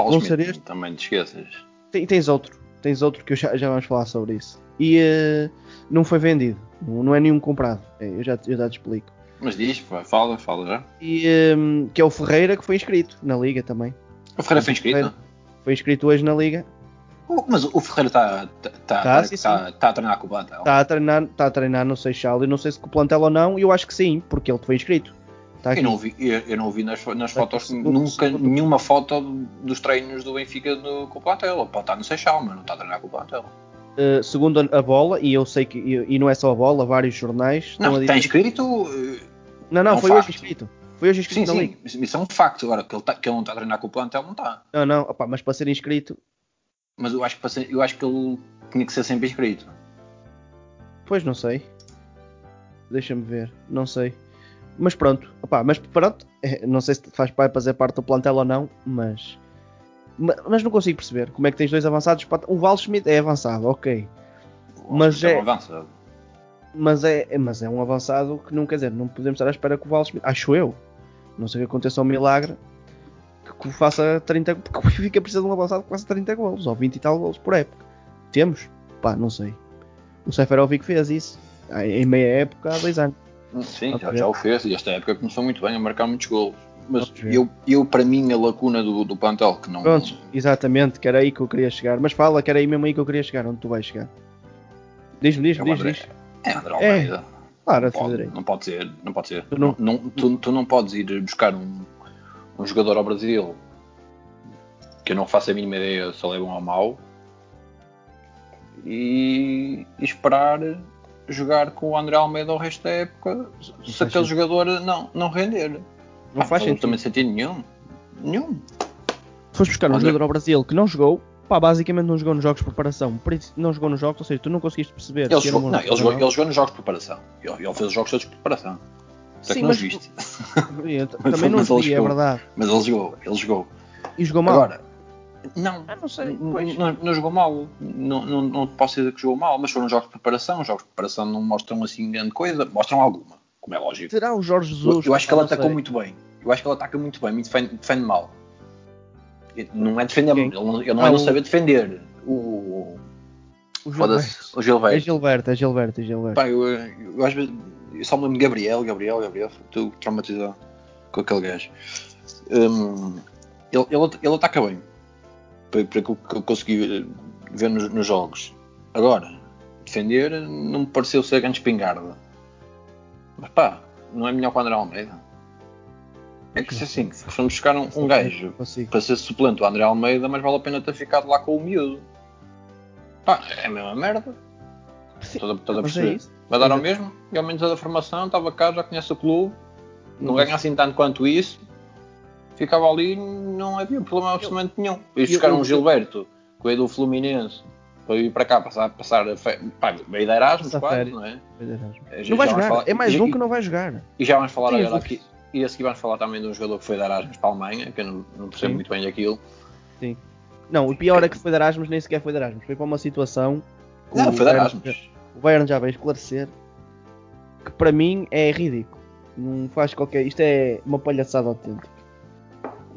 também te esqueças. Tem- tens outro, tens outro que eu já, já vamos falar sobre isso. E eh, não foi vendido, não, não é nenhum comprado. É, eu, já, eu já te explico. Mas diz, fala, fala já. E eh, que é o Ferreira que foi inscrito na liga também. O Ferreira foi inscrito? Ferreira. Foi inscrito hoje na liga. Oh, Mas o Ferreira está tá, tá, Tá, sim, tá, tá a treinar com o plantel. Está a treinar, está a treinar no Seixal. Eu não sei se com o plantel ou não. Eu acho que sim, porque ele foi inscrito. Aqui. Eu não vi, eu, eu não vi nas, nas Tá fotos nunca segundo- nenhuma foto dos treinos do Benfica no, com o plantel. Pode estar no Seixal, mas não está a treinar com o plantel. Uh, segundo a a bola, e eu sei que, e, e não é só a bola, vários jornais estão Não, dizer. inscrito. eh, Não, não, é um foi hoje facto. inscrito. Foi hoje Sim, inscrito sim, liga. isso é um facto. Agora, que ele, tá- que ele não está a treinar com o plantel, não está. Não, não, opá, mas para ser inscrito, Mas eu acho, que, para ser- eu acho que ele tinha que ser sempre inscrito. pois não sei. Deixa-me ver, não sei. Mas pronto, opá, mas pronto, eh, não sei se faz vai fazer parte do plantel ou não, mas. ma- Mas não consigo perceber como é que tens dois avançados. para- O Val Schmidt é avançado, ok. Mas Então é- avança. Mas é, é- mas é um avançado que não quer dizer, não podemos estar à espera que o Val Schmidt, acho eu, não sei que aconteça um milagre que, faça 30, porque o Benfica precisa de um avançado que faça 30 golos ou 20 e tal golos por época. Temos? Pá, não sei. O Seferovic fez isso em meia época há dois anos. Sim, já, já o fez e esta época começou muito bem a marcar muitos golos. Mas eu, eu, para mim, a lacuna do, do plantel, que não. Pronto, exatamente, que era aí que eu queria chegar. Mas fala que era aí mesmo aí que eu queria chegar, onde tu vais chegar. Diz-me, É diz-me, diz, é André É. Almeida. Claro, Não pode, não pode ser, não pode ser. Tu não- Não- tu, tu não podes ir buscar um, um jogador ao Brasil que eu não faço a mínima ideia se ele é bom ou mau e, e esperar jogar com o André Almeida o resto da época se faz aquele sentido. jogador não, não render. Não Ah, faz sentido. absolutamente sentido nenhum. Nenhum. Foste buscar um André- jogador ao Brasil que não jogou, pá, basicamente não jogou nos jogos de preparação. Não jogou nos jogos, ou seja, tu não conseguiste perceber. Ele se jogou, não, ele, jogou, ou não. ele jogou nos jogos de preparação. Ele, ele fez os jogos todos de preparação. Até que Sim, não mas os viste. Mas também não vi, é verdade. Mas ele jogou, ele jogou. E jogou mal. Agora, não, ah, não sei. Não, não jogou mal, não, não, não posso dizer que jogou mal, mas foram jogos de preparação. Os jogos de preparação não mostram assim grande coisa, mostram alguma, como é lógico. Será o Jorge Eu, Jesus? eu acho que não atacou sei. muito bem. Eu acho que ele ataca muito bem, me defende, defende mal. Não é defender, ele não, ele não Ah, é não o- saber defender. O, O Gilberto. o É Gilberto. Gilberto, é Gilberto, é Gilberto. Pá, eu, eu, às vezes eu só me lembro de Gabriel, Gabriel, Gabriel, estou traumatizado com aquele gajo. Hum, ele, ele, ele ataca bem, para, para aquilo que eu consegui ver nos, nos jogos. Agora, defender não me pareceu ser grande espingarda. Mas pá, não é melhor que o André Almeida. É que se assim, se formos buscar um, um gajo Consigo. para ser suplente do André Almeida, mas vale a pena ter ficado lá com o miúdo. Pá, é a mesma merda. Estás a, estás a mas é perceber? isso. Vai dar ao mesmo, e ao menos a da formação, estava cá, já conhece o clube, não Uhum. ganha assim tanto quanto isso, ficava ali e não havia problema absolutamente nenhum. E buscar um Gilberto, que veio do Fluminense, para ir para cá passar, passar a fe... Pá, veio da Erasmus quase, não é? Já Não vai jogar. falar- É mais e- um que não vai jogar. E já vamos falar Sim, agora aqui. E a seguir vamos falar também de um jogador que foi da Erasmus para a Alemanha, que eu não, não percebo Sim. muito bem aquilo. Não, o pior é que foi de Erasmus, nem sequer foi de Erasmus. Foi para uma situação. Não, o foi da Bayern- Erasmus. O Bayern já veio esclarecer que para mim é ridículo. Não faz qualquer. Isto é uma palhaçada autêntica.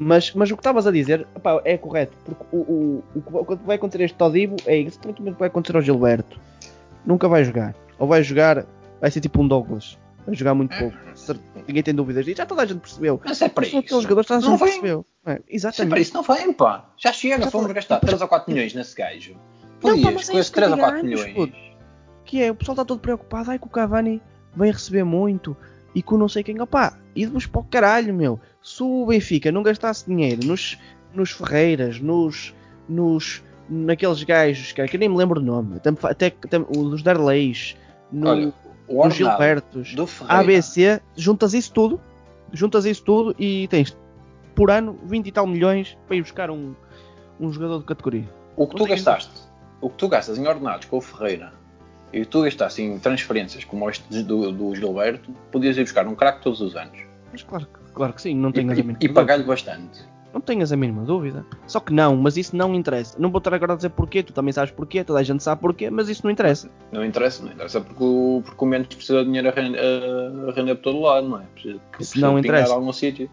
Mas, mas o que estavas a dizer epá, é correto, porque o, o, o que vai- vai acontecer a este Todibo é exatamente o que vai acontecer ao Gilberto. Nunca vai jogar. Ou vai jogar, vai ser tipo um Douglas. Vai jogar muito pouco. Cer- Ninguém tem dúvidas. E já toda a gente percebeu. Mas é para isso. aqueles jogadores que toda a Não gente vem. percebeu. É, Isso é para exatamente. isso não vem, pá. Já chega, Já fomos gastar 3 ou 4 milhões nesse gajo. Não, Podias, é com esses que eu 3 ou digo há 4 anos, milhões. puto. Que é, o pessoal está todo preocupado. Ai que o Cavani vem receber muito. E com não sei quem. Opá, e-vos para o caralho, meu. Se o Benfica não gastasse dinheiro nos, nos Ferreiras, nos. nos naqueles gajos, cara, que eu nem me lembro o nome. Até, até, os Darleis. No, Olha, nos Gilbertos. ABC, juntas isso tudo, juntas isso tudo e tens por ano 20 e tal milhões para ir buscar um, um jogador de categoria. O que tu Não gastaste o que tu gastas em ordenados com o Ferreira e tu gastaste em transferências como este do, do Gilberto, podias ir buscar um craque todos os anos. Mas claro, claro que sim, não tenhas e, a mínima e pagar-lhe bastante. Não tenhas a mínima dúvida. Só que não, mas isso não interessa. Não vou estar agora a dizer porquê, tu também sabes porquê, toda a gente sabe porquê, mas isso não interessa. Não interessa, não interessa porque o, porque o Mendes precisa de dinheiro a render, a render por todo lado, não é? Precisa, isso não interessa. algum sítio.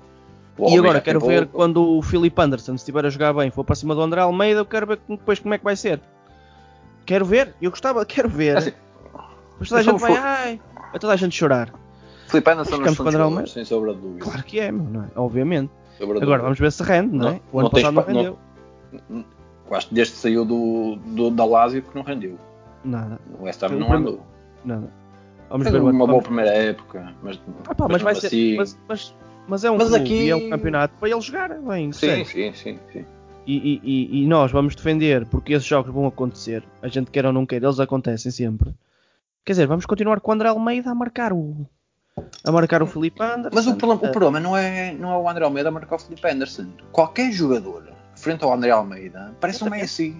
E agora quero ver quando o Philip Anderson estiver a jogar bem, for para cima do André Almeida, eu quero ver depois como é que vai ser. Quero ver, eu gostava, quero ver. Assim, mas toda a gente vai, for... ai, vai toda a gente chorar. Filipe Anderson é Almeida? sem sobra de dúvida. Claro que é, não é? Obviamente. Agora vamos ver se rende, não, não é? O ano passado não rendeu. Não, acho que desde que saiu do, do, da Lazio que não rendeu. Nada. O West Ham não andou. Nada. Vamos ver uma vamos... boa primeira época, mas, ah, pá, mas, mas vai ser. Assim... Mas, mas, mas, é um mas aqui... é um campeonato para ele jogar bem. Sim, sim, sim, sim. E, e, e, nós vamos defender porque esses jogos vão acontecer. A gente quer ou não quer, eles acontecem sempre. Quer dizer, vamos continuar com o André Almeida a marcar o, a marcar o Felipe Anderson. Mas o problema, o problema não, é, não é o André Almeida a marcar o Felipe Anderson. Qualquer jogador frente ao André Almeida parece Exatamente. um Messi.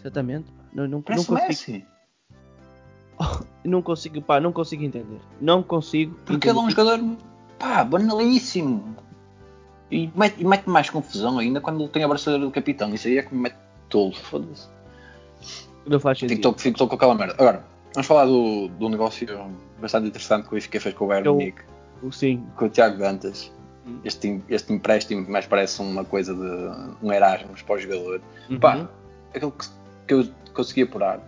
Exatamente. Não, não, parece não um Messi. Oh, não consigo, pá, não consigo entender. Não consigo. Porque entender. ele é um jogador, pá, banalíssimo. E mete, mete mais confusão ainda quando ele tem a braçadeira do capitão. Isso aí é que me mete tolo, foda-se. Não faz sentido. Fico, fico com aquela merda. Agora, vamos falar do, do negócio bastante interessante que o Benfica fez com o Bayern Munique. Sim. Com o Tiago Dantas. Hum. Este, este empréstimo mais parece uma coisa de um Erasmus para o jogador. Uhum. Pá, aquilo que, que eu consegui apurar.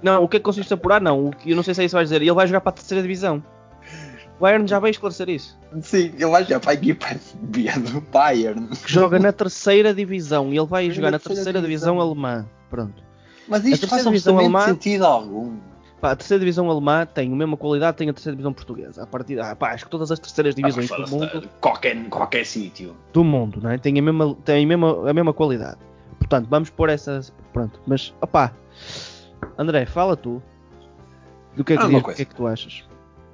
Não, o que é que conseguiste apurar? Não, eu não sei se é isso que vais dizer. Ele vai jogar para a terceira divisão. O Bayern já vai esclarecer isso. Sim, ele vai jogar para a equipa B do Bayern. Que joga na terceira divisão. E ele vai jogar na terceira divisão, divisão alemã. Pronto. Mas isto faz absolutamente alemã, sentido algum. Pá, a terceira divisão alemã tem a mesma qualidade tem a terceira divisão portuguesa. A partir, ah, pá, acho que todas as terceiras divisões ah, do mundo. Qualquer, qualquer sítio. Do mundo, não é? Tem, a mesma, tem a, mesma, a mesma qualidade. Portanto, vamos pôr essas. Pronto, mas opá. André, fala tu. Do que é que, ah, diz, que, é que tu achas?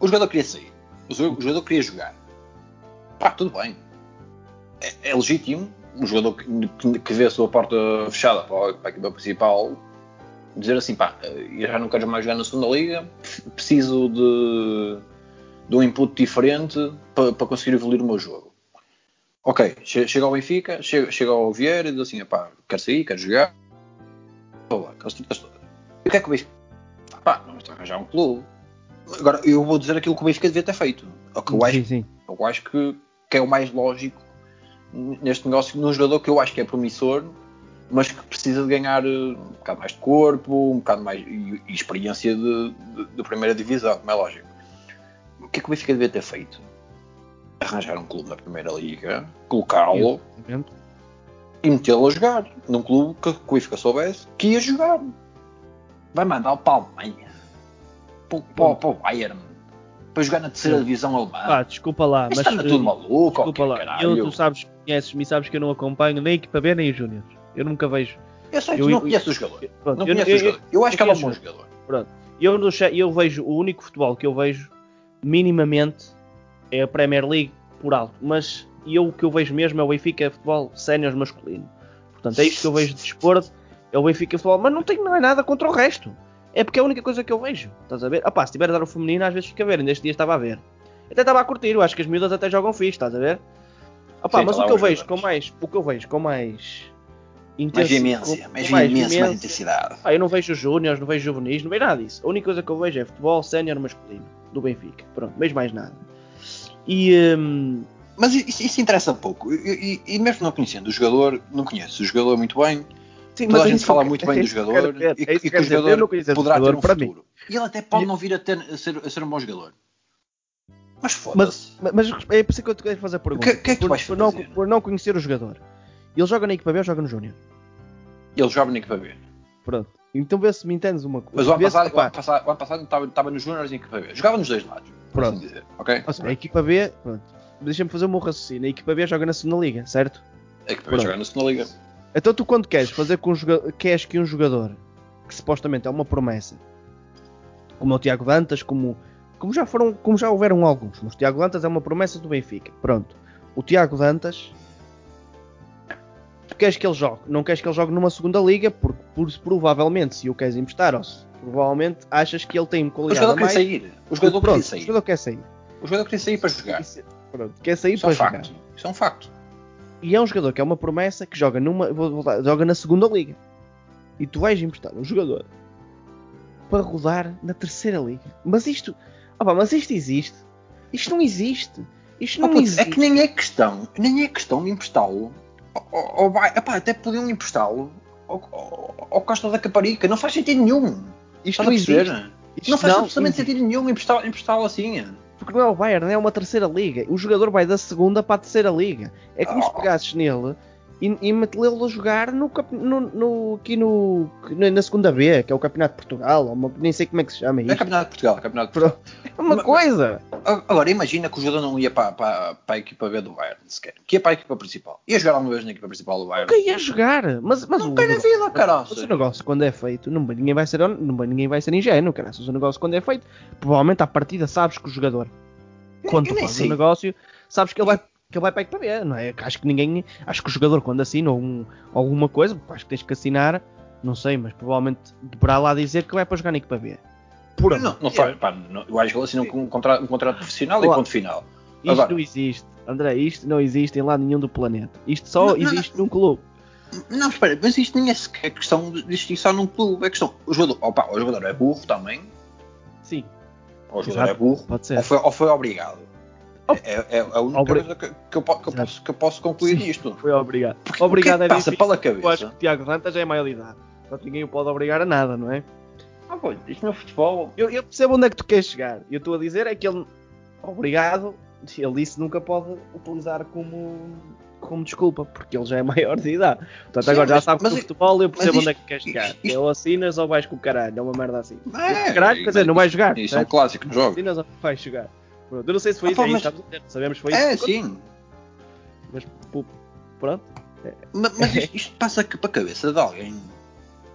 O jogador queria sair. O jogador queria jogar. Pá, tudo bem. É, é legítimo. O jogador que, que, vê a sua porta fechada para a, equipa principal dizer assim, pá, eu já não quero mais jogar na segunda liga, preciso de, de um input diferente para, para conseguir evoluir o meu jogo. Ok, chega ao Benfica, chega, chega ao Vieira e diz assim, pá, quero sair, quero jogar. Lá, aquelas tripas todas. E o que é que o Benfica? Pá, não está a arranjar um clube. Agora, eu vou dizer aquilo que o Benfica devia ter feito. O que eu acho, sim. Eu acho que, que é o mais lógico neste negócio, num jogador que eu acho que é promissor, mas que precisa de ganhar eh, um bocado mais de corpo, um bocado mais e, e experiência de, de, de, primeira divisão, como é lógico. O que é que o Benfica devia ter feito? Arranjar um clube na primeira liga, colocá-lo e metê-lo a jogar num clube que, que o Benfica soubesse que ia jogar. Vai mandar para a Alemanha, para, para, para o Bayern, para jogar na terceira divisão alemã. Ah, desculpa lá, mas. Está tudo maluco, desculpa lá. Eu, tu sabes, conheces-me sabes que eu não acompanho nem equipa B nem os Júniors. Eu nunca vejo. Eu sei eu, não conheço o jogador. Pronto, não eu, conheço eu, o jogador. Eu, acho que é um bom jogador. Pronto. Eu, eu vejo, o único futebol que eu vejo minimamente é a Premier League por alto. Mas eu o que eu vejo mesmo é o Benfica futebol sénior masculino. Portanto, é isto que eu vejo de desporto. É o Benfica futebol. Mas não tenho não é nada contra o resto. É porque é a única coisa que eu vejo. Estás a ver? Ah pá, se tiver a dar o feminino, às vezes fica a ver. Neste dia estava a ver. Até estava a curtir. Eu acho que as miúdas até jogam fixe, estás a ver? Ah pá, Sim, mas o que eu vejo com mais. O que eu vejo com mais mais veemência, mais veemência, mais intensidade. Ah, eu não vejo júniores, não vejo juvenis, não vejo nada disso. A única coisa que eu vejo é futebol sénior masculino, do Benfica. Pronto, vejo mais nada. E. Um... Mas isso, isso, interessa pouco. E, e, e, mesmo não conhecendo o jogador, não conheço o jogador muito bem. Sim, Toda a gente fala muito bem do jogador e, e que o jogador poderá ter um futuro. E ele até pode não vir a, ter, a, ser, a ser um bom jogador. Mas foda-se. Mas, mas, é por isso que eu te quero fazer a pergunta. O que, que, é que tu vais por, fazer? Não, por não conhecer o jogador. Ele joga na equipa B ou joga no Júnior? Ele joga na equipa B. Pronto. Então vê se me entendes uma coisa. Mas o ano passado, o ano passado, o ano passado estava, estava nos Júniors e na equipa B. Jogava nos dois lados. Pronto. Assim dizer. Ok? Seja, a equipa B, pronto. Deixa-me fazer o meu raciocínio. A equipa B joga na segunda liga, certo? A equipa B joga na segunda liga. Então tu quando queres fazer com um jogador, queres que um jogador que supostamente é uma promessa, como o Tiago Dantas, como, como já foram, como já houveram alguns, mas o Tiago Dantas é uma promessa do Benfica. Pronto. O Tiago Dantas tu queres que ele jogue, não queres que ele jogue numa segunda liga, porque por, provavelmente, se o queres emprestar, ou se, provavelmente achas que ele tem O qualidade jogador a quer mais. sair. O jogador Pronto, quer o sair. jogador quer sair. O jogador quer sair para jogar. Isso- pronto, quer sair Isso é para um jogar. facto. Isso é um facto. E é um jogador que é uma promessa que joga numa, voltar, joga na segunda liga. E tu vais emprestar um jogador para rodar na terceira liga. Mas isto, opa, mas isto existe. Isto não existe. Isto Oh, não puto, existe. é que nem é questão, nem é questão de emprestá-lo. Ou- vai- epá, até podiam emprestá-lo ao, ao- ao Costa da Caparica. Não faz sentido nenhum. isto não existe. Isto Não faz não absolutamente existe. sentido nenhum emprestá- emprestá-lo assim. Porque não é o Bayern, é uma terceira liga. O jogador vai da segunda para a terceira liga. É como se Oh. pegasses nele e, e metê-lo a jogar no, no, no- aqui no, na segunda B, que é o Campeonato de Portugal, uma- nem sei como é que se chama É isto. Campeonato de Portugal, Campeonato de Portugal. É uma coisa. Agora imagina que o jogador não ia para, para, para a equipa B do Bayern sequer. Que ia para a equipa principal. Ia jogar alguma vez na equipa principal do Bayern. Nunca ia jogar. Mas, mas Não o, quer a vida, Mas o caralho. negócio, quando é feito, não, ninguém, vai ser, não, ninguém vai ser ingênuo, cara. Se o negócio, quando é feito, provavelmente à partida sabes que o jogador, quando fazes o negócio, sabes que ele vai, que ele vai para a equipa B, não é? Acho que ninguém, acho que o jogador, quando assina algum, alguma coisa, acho que tens que assinar, não sei, mas provavelmente deverá lá dizer que vai para jogar na equipa B. Por Não, não faz. Pá, não, eu acho que ele assina um contrato, um contrato profissional e Olá. ponto final. Isto Agora- não existe, André, isto não existe em lado nenhum do planeta. Isto só Não, não, existe num clube. Não, espera, mas isto nem é sequer questão de existir só num clube. É questão. O jogador, opa, o jogador é burro também. Sim, Ou o jogador Exato. é burro. pode ser. Ou foi, ou foi obrigado. É, é, é a única Obri- coisa que, que eu, que eu posso, que eu posso concluir Sim. disto. Foi obrigado. Porque Obrigado o é é passa difícil. pela Eu acho cabeça? que o Tiago já é maior de idade. Portanto, ninguém o pode obrigar a nada, não é? Ah, pô, isto no futebol. Eu, eu percebo onde é que tu queres chegar. Eu estou a dizer é que ele, obrigado, ele disse nunca pode utilizar como, como desculpa, porque ele já é maior de idade. Portanto, Sim, agora já mas- sabe que i- futebol eu percebo mas onde é isto- que queres chegar. isto- isto- Ou assinas ou vais com o caralho, é uma merda assim. É, caralho, quer dizer, não vais jogar. Isso é um clássico no jogo. Assinas ou vais jogar. Pronto, eu não sei se foi Ah, isso aí, mas- sabes? sabemos que foi É, isso. sim. Mas, pô, pronto. Ma- Mas, isto, isto passa para a cabeça de alguém.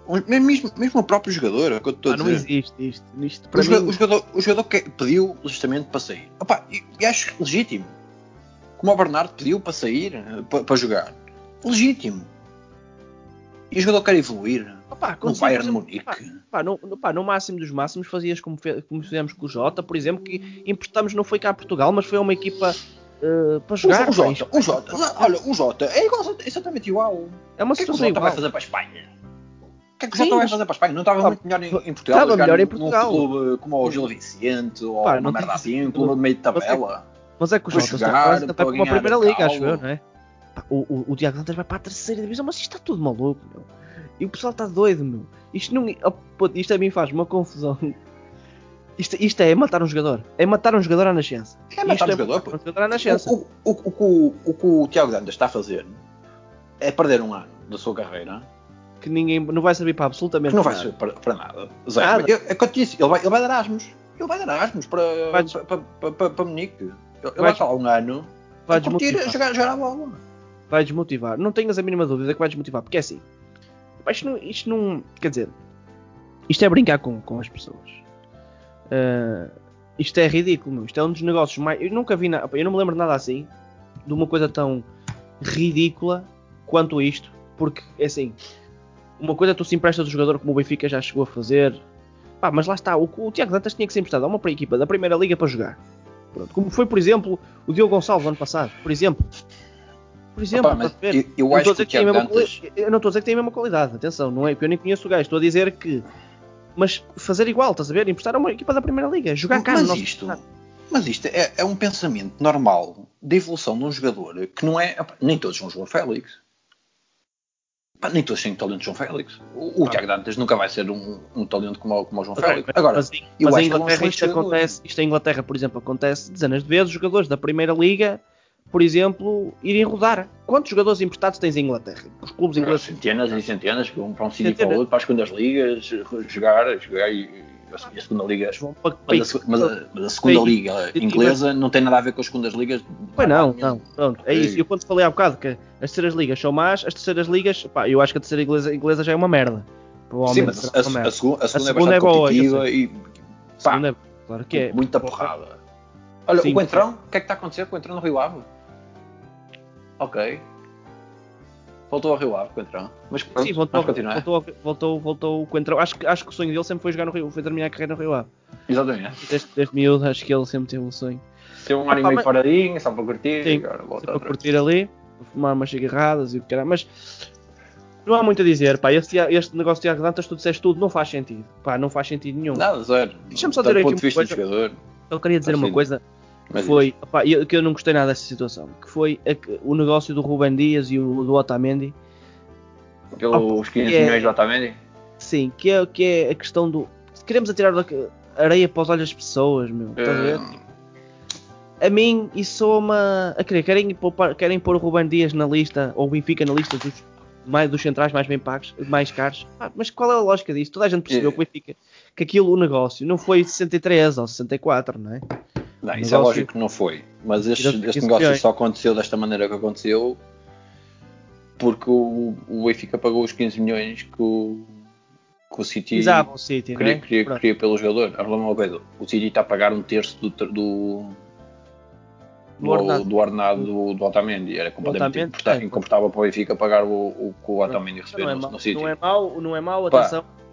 O- Mesmo, mesmo o próprio jogador, é o que eu estou Ah, a não dizer. existe isto. Isto O para jogador, mim... o jogador, o jogador que- pediu justamente para sair. Opa, e, e acho legítimo. Como o Bernardo pediu para sair, eh, para, para jogar. Legítimo. E o jogador quer evoluir. Quando se- Bayern por Munique. Pá, no, pá, no máximo dos máximos fazias como, fe- como fizemos com o Jota, por exemplo, que emprestamos, não foi cá a Portugal, mas foi a uma equipa eh, para O, jogar. o pá, Jota, o Jota, não, olha, o Jota é igual, exatamente igual. É uma O que é que o Jota vai fazer para a Espanha? O que é que o Sim, Jota vai fazer para a Espanha? Não estava Ah, muito melhor em, em Portugal? estava melhor em Portugal. Num clube como o Gil Vicente ou Pá, uma merda assim, um clube de meio de é- tabela. Mas é que o Jota está quase até para uma primeira liga, acho eu, não é? Pá, O, o, o Tiago Dantas vai para a terceira divisão, mas isto está tudo maluco, meu. E o pessoal está doido, meu. Isto, não, oh, puto, isto a mim faz uma confusão. Isto, isto é matar um jogador. É matar um jogador à nascença. É matar um jogador, matar pô. um jogador à nascença. O, o, o, o, que o, Tiago Dantas está a fazer é perder um ano da sua carreira Que ninguém não vai servir para absolutamente que não vai nada. ser para, para nada. Zero. Nada. Eu- É que eu te disse, ele vai, ele vai dar Erasmus. Ele vai dar Erasmus para, Vai- para, para, para, para, Munique. Ele Vai- vai estar lá um ano Vai a curtir, a desmotivar. jogar, a jogar a bola. vai desmotivar. Não tenhas a mínima dúvida que vai desmotivar, porque é assim. Isto não, isto não- Quer dizer, isto é brincar com, com as pessoas. Ah, isto é ridículo, meu. Isto é um dos negócios mais. Eu nunca vi nada. Eu não me lembro de nada assim. De uma coisa tão ridícula quanto isto. Porque, é assim. Uma coisa tu se emprestas o jogador como o Benfica já chegou a fazer. Pá, mas lá está. O, o Tiago Dantas tinha que ser emprestado a uma equipa da Primeira Liga para jogar. Pronto, como foi, por exemplo, o Diogo Gonçalves ano passado. Por exemplo. Por exemplo, Opa, mas eu, eu acho que tem Dantas. quali- Eu não estou a dizer que tem a mesma qualidade, atenção, não é? Porque eu nem conheço o gajo, estou a dizer que. Mas fazer igual, estás a ver? Emprestar a uma equipa da Primeira Liga, jogar cá Mas nosso isto, estado. mas isto é, é um pensamento normal da evolução de um jogador que não é. nem todos são João Félix. Pá, nem todos têm talento de João Félix. O, o Ah. Tiago Dantas nunca vai ser um, um talento como, o- como o João Ok, Félix. Agora, mas, eu mas acho em que ele é um Inglaterra isto acontece, isto em Inglaterra, por exemplo, acontece dezenas de vezes, jogadores da Primeira Liga, por exemplo, irem rodar. Quantos jogadores emprestados tens em Inglaterra? Os clubes ingleses. Centenas e centenas que vão para um sítio e para outro, para as segundas ligas, jogar, jogar e, e a segunda liga. Mas a, mas a- mas a segunda liga inglesa não tem nada a ver com as segundas ligas. Pois não, não, pronto, é Sim. isso. Eu quando falei há bocado que as terceiras ligas são más, as terceiras ligas, pá, eu acho que a terceira inglesa, inglesa já é uma merda. Sim, mas a, merda. a segunda, é segunda é bastante boa, competitiva sei. e pá, é- claro que é. muita porrada. Olha, Sim. o Coentrão, o que é que está a acontecer com o Coentrão no Rio Ave? Ok. voltou ao Rio Ave, Coentrão. Mas pronto, Sim, voltou, continuar. voltou, voltou, voltou o Coentrão. Acho, que- acho que o sonho dele sempre foi jogar no Rio, foi terminar a carreira no Rio Ave. Exatamente. Desde, desde miúdo, acho que ele sempre teve um sonho. Teve um ano e meio mas- paradinho, só para curtir, Sim, agora volta Sempre a outra vez. curtir ali, fumar umas cigarradas e o que era. Mas não há muito a dizer, pá. Este, este negócio de Tiago Dantas, tu disseste tudo, não faz sentido. Pá, não faz sentido nenhum. Nada, zero. Deixa-me só dizer aqui uma coisa. Eu queria dizer uma coisa Mas foi opá, eu- que eu não gostei nada dessa situação, que foi a o negócio do Ruben Dias e o do Otamendi, Pelos 15 é- milhões do Otamendi? sim, que é, que é a questão do queremos atirar da- areia para os olhos das pessoas, meu. Estás a ver? Eh, A mim isso soa uma a querer, querem, poupar- querem pôr o Ruben Dias na lista ou o Benfica na lista dos mais dos centrais mais bem pagos, mais caros. Ah, mas qual é a lógica disso? Toda a gente percebeu É. que o Benfica que aquilo o negócio não foi 63 ou 64, não é? Não, isso é negócio- lógico que não foi. Mas este, este 15 negócio milhões. só aconteceu desta maneira que aconteceu porque o, o Benfica pagou os 15 milhões que o, que o City Pisava o City, queria, é? queria, queria pelo jogador. O City está a pagar um terço do, do, Do do, ordenado. do do, Otamendi. Era completamente Otamendi, incomporta- é. incomportável para o Benfica pagar o, o que o Otamendi recebeu não, é no, no City. não é mau, não é mau, Pá,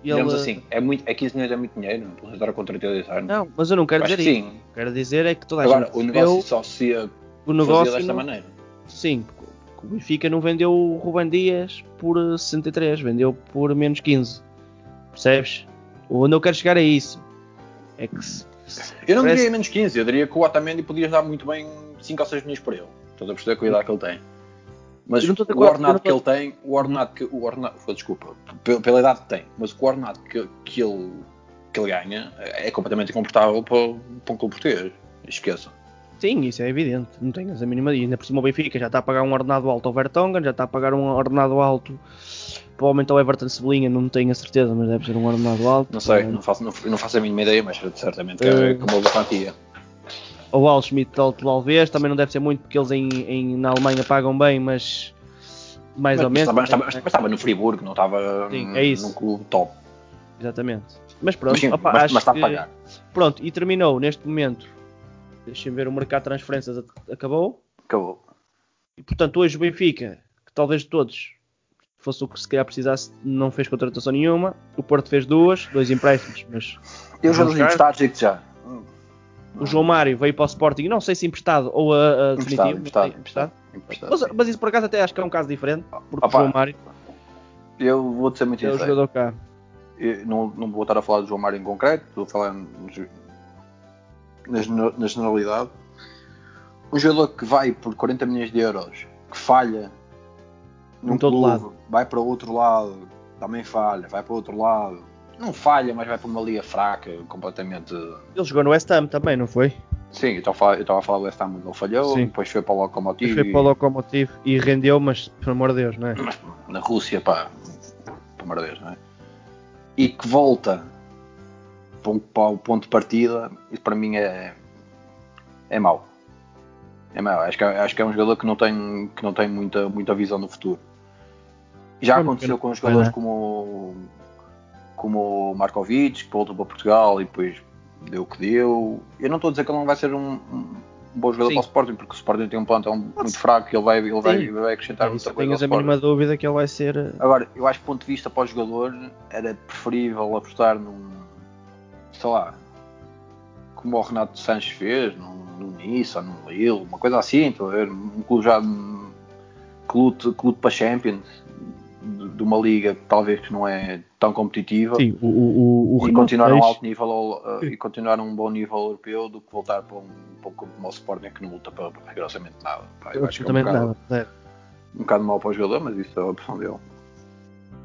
atenção. Ele- Digamos assim, é, muito, é 15 milhões é muito dinheiro para estar a contratualizar. Não, mas eu não quero Acho dizer isso. sim. Quero dizer é que toda a Agora, gente o percebeu negócio só se o negócio desta não- maneira. Sim, porque o Benfica não vendeu o Ruben Dias por eh, 63, vendeu por menos 15. Percebes? Onde eu quero chegar é isso. É que se, se- Eu não parece- diria menos 15, eu diria que o Otamendi podias dar muito bem 5 ou 6 milhões por ele. Estás a perceber a cuidado que ele tem. Mas o acordo, ordenado que ele tem, o ordenado que. O ordenado, desculpa, pela, idade que tem, mas o ordenado que, que, ele, que ele ganha é completamente incomportável para, para um clube português. Esqueça. Sim, isso é evidente. Não tenhas a mínima dúvida. Ainda por cima o Benfica já está a pagar um ordenado alto ao Vertonghen, já está a pagar um ordenado alto provavelmente ao Everton Cebolinha, não tenho a certeza, mas deve ser um ordenado alto. Não sei, não faço, não, não faço a mínima ideia, mas certamente que é, Eh, é uma boa quantia. O Al Schmidt talvez, também não deve ser muito porque eles em, em- na Alemanha pagam bem, mas mais Mas, ou menos. mas, estava, mas estava no Friburgo, não estava Sim, é num clube top. Exatamente. Mas pronto, Mas, sim, opa, mas, acho mas está a pagar. Pronto, e terminou neste momento. Deixem ver, o mercado de transferências ac- acabou. Acabou. E portanto, hoje o Benfica, que talvez de todos fosse o que se calhar precisasse, não fez contratação nenhuma. O Porto fez duas, dois empréstimos, mas Eu já jogar? emprestados, digo já. O João Mário veio para o Sporting, não sei se emprestado ou a, a definitivo. Emprestado, sei, emprestado. emprestado. Mas, mas isso por acaso até acho que é um caso diferente, porque Opa, o João Mário Eu vou ser muito é sincero. jogador cá. Eu não, não vou estar a falar do João Mário em concreto, estou a falar na generalidade. Um jogador que vai por 40 milhões de euros, que falha num Em todo clube, lado. vai para o outro lado, também falha, vai para o outro lado. Não falha, mas vai para uma liga fraca, completamente. Ele jogou no West Ham também, não foi? Sim, eu estava a falar, do West Ham, ele falhou, Sim. depois foi para o Lokomotiv. Foi para o Lokomotiv e rendeu, mas pelo amor de Deus, não é? mas na Rússia, pá, pelo amor de Deus, não é? E que volta para, o ponto de partida, isso para mim é, é mau. É mau. Acho que, é- acho que é um jogador que não tem, que não tem muita, muita visão do futuro. Já aconteceu com não jogadores como, como o Markovic, que voltou para Portugal e depois deu o que deu. Eu não estou a dizer que ele não vai ser um, um bom jogador Sim. para o Sporting, porque o Sporting tem um plantel muito fraco e ele vai, ele vai, Sim. vai acrescentar muita isso, coisa ao tenhas a mínima dúvida que ele vai ser. eh, Agora, eu acho que do ponto de vista para o jogador era preferível apostar num, sei lá, como o Renato Sanches fez, num, num Nice ou num Lille, uma coisa assim, estou a ver, um clube já que lute, que lute para Champions, de, uma liga que talvez que não é tão competitiva Sim, o, o, o e Renato continuar um alto nível uh, e continuar um bom nível europeu do que voltar para um, para um clube como o Sporting que não luta para, rigorosamente nada. Pá, eu acho que é um bocado, nada. zero. um bocado mau para o jogador, mas isso é a opção dele.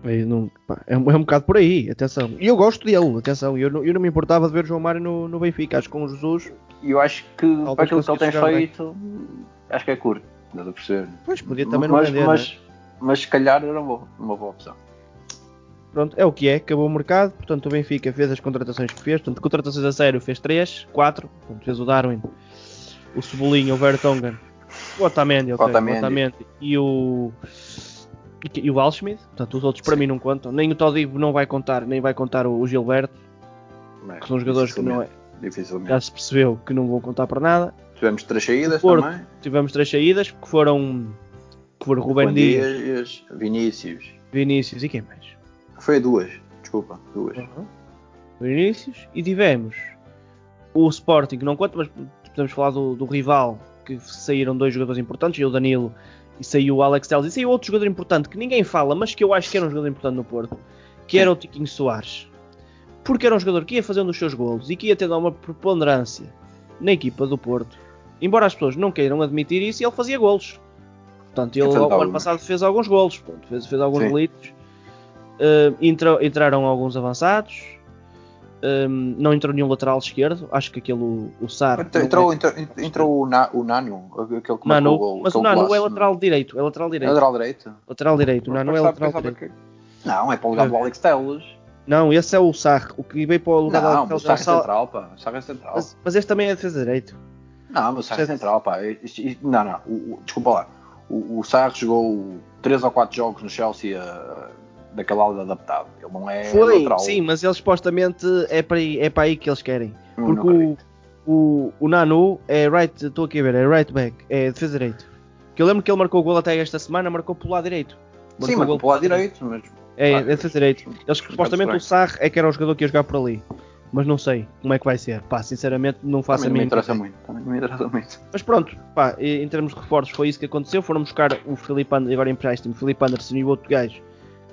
Eu não- pá, é, um, é um bocado por aí, atenção. E eu gosto dele, atenção. Eu não, eu não me importava de ver o João Mário no, no Benfica. Acho que com o Jesus, E eu acho que para aquilo que ele tem jogar bem. feito, acho que é curto, estás a perceber? pois podia também não mas, vender. mas, né? Mas se calhar era uma boa, uma boa opção. Pronto, é o que é, acabou o mercado. Portanto, o Benfica fez as contratações que fez. Portanto, contratações a sério fez 3, 4. Portanto, fez o Darwin, o Cebolinha, o Vertonghen, o Otamendi, ok, Otamendi. o Otamendi e o. E, o Alschmidt, portanto, os outros para Sim. mim não contam. Nem o Todibo não vai contar, nem vai contar o, Gilberto, que são jogadores que não é, Dificilmente. já se percebeu que não vão contar para nada. Tivemos três saídas Porto. também. Tivemos três saídas que foram Rubem Juan Dias, Dias, Vinícius. Vinícius e quem mais? Foi duas, desculpa, duas. Uhum. Vinícius e tivemos o Sporting, que não conta, mas podemos falar do, do rival, que saíram dois jogadores importantes, e o Danilo e saiu o Alex Telles, e saiu outro jogador importante que ninguém fala, mas que eu acho que era um jogador importante no Porto, que era o Tiquinho Soares. Porque era um jogador que ia fazendo os seus golos e que ia tendo uma preponderância na equipa do Porto. Embora as pessoas não queiram admitir isso, ele fazia golos. Portanto, ele Fez o ano alguns. passado fez alguns golos, portanto, fez, fez alguns golitos. Uh, entrou- entraram alguns avançados. Um, não entrou nenhum lateral esquerdo. Acho que aquele, o, o Sar. Entrou, não é- entrou, entrou o, Na- o Nano, aquele que Nano, o gol. mas o Nano é lateral direito. É lateral É direito. lateral direito? Lateral direito. O Nano é lateral pensava direito. que- Não, é para o lugar do Alex Telles. Não, esse é o Sarre. O que veio para o lugar Não, da o Sarra é central, pá. O Sarra é central. mas, mas este também é defesa direito. Não, mas o Sarra é central, pá. Isto- isto- Não, não. O, o- desculpa lá. O, o jogou 3 ou 4 jogos no Chelsea uh, daquela aula adaptado. Ele não é Foi, lateral. sim, mas eles supostamente é para aí, é para aí que eles querem. Porque o, o, o Nanu é right, estou aqui a ver, é right back, é defesa direito. Que eu lembro que ele marcou o gol até esta semana, marcou pelo lado direito. Sim, o mas gol para o lado direito. Mas... É, é defesa direito. Eles supostamente o Sarre é que era o jogador que ia jogar por ali. Mas não sei como é que vai ser. Pá, sinceramente não faço Também a não me interessa muito. Também não me interessa muito. Mas pronto, pá, em termos de reforços foi isso que aconteceu. Foram buscar o Filipe Anderson, agora em empréstimo, o Filipe Anderson e o outro gajo,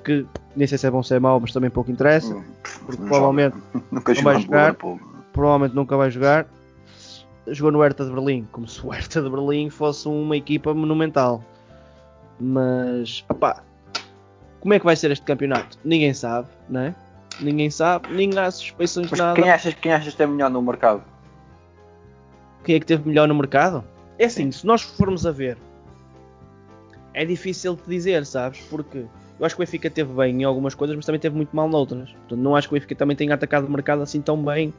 que nem sei se é bom ou se é mau, mas também pouco interessa. Hum, Porque provavelmente joga. Nunca não vai jogar. Provavelmente nunca vai jogar. Jogou no Hertha de Berlim, como se o Hertha de Berlim fosse uma equipa monumental. Mas, opá, como é que vai ser este campeonato? Ninguém sabe, não é? Ninguém sabe, ninguém há suspeições de nada. quem achas, quem achas que é melhor no mercado? Quem é que teve melhor no mercado? É assim, se nós formos a ver, é difícil de dizer, sabes? Porque eu acho que o Benfica teve bem em algumas coisas, mas também teve muito mal noutras. Portanto, não acho que o Benfica também tenha atacado o mercado assim tão bem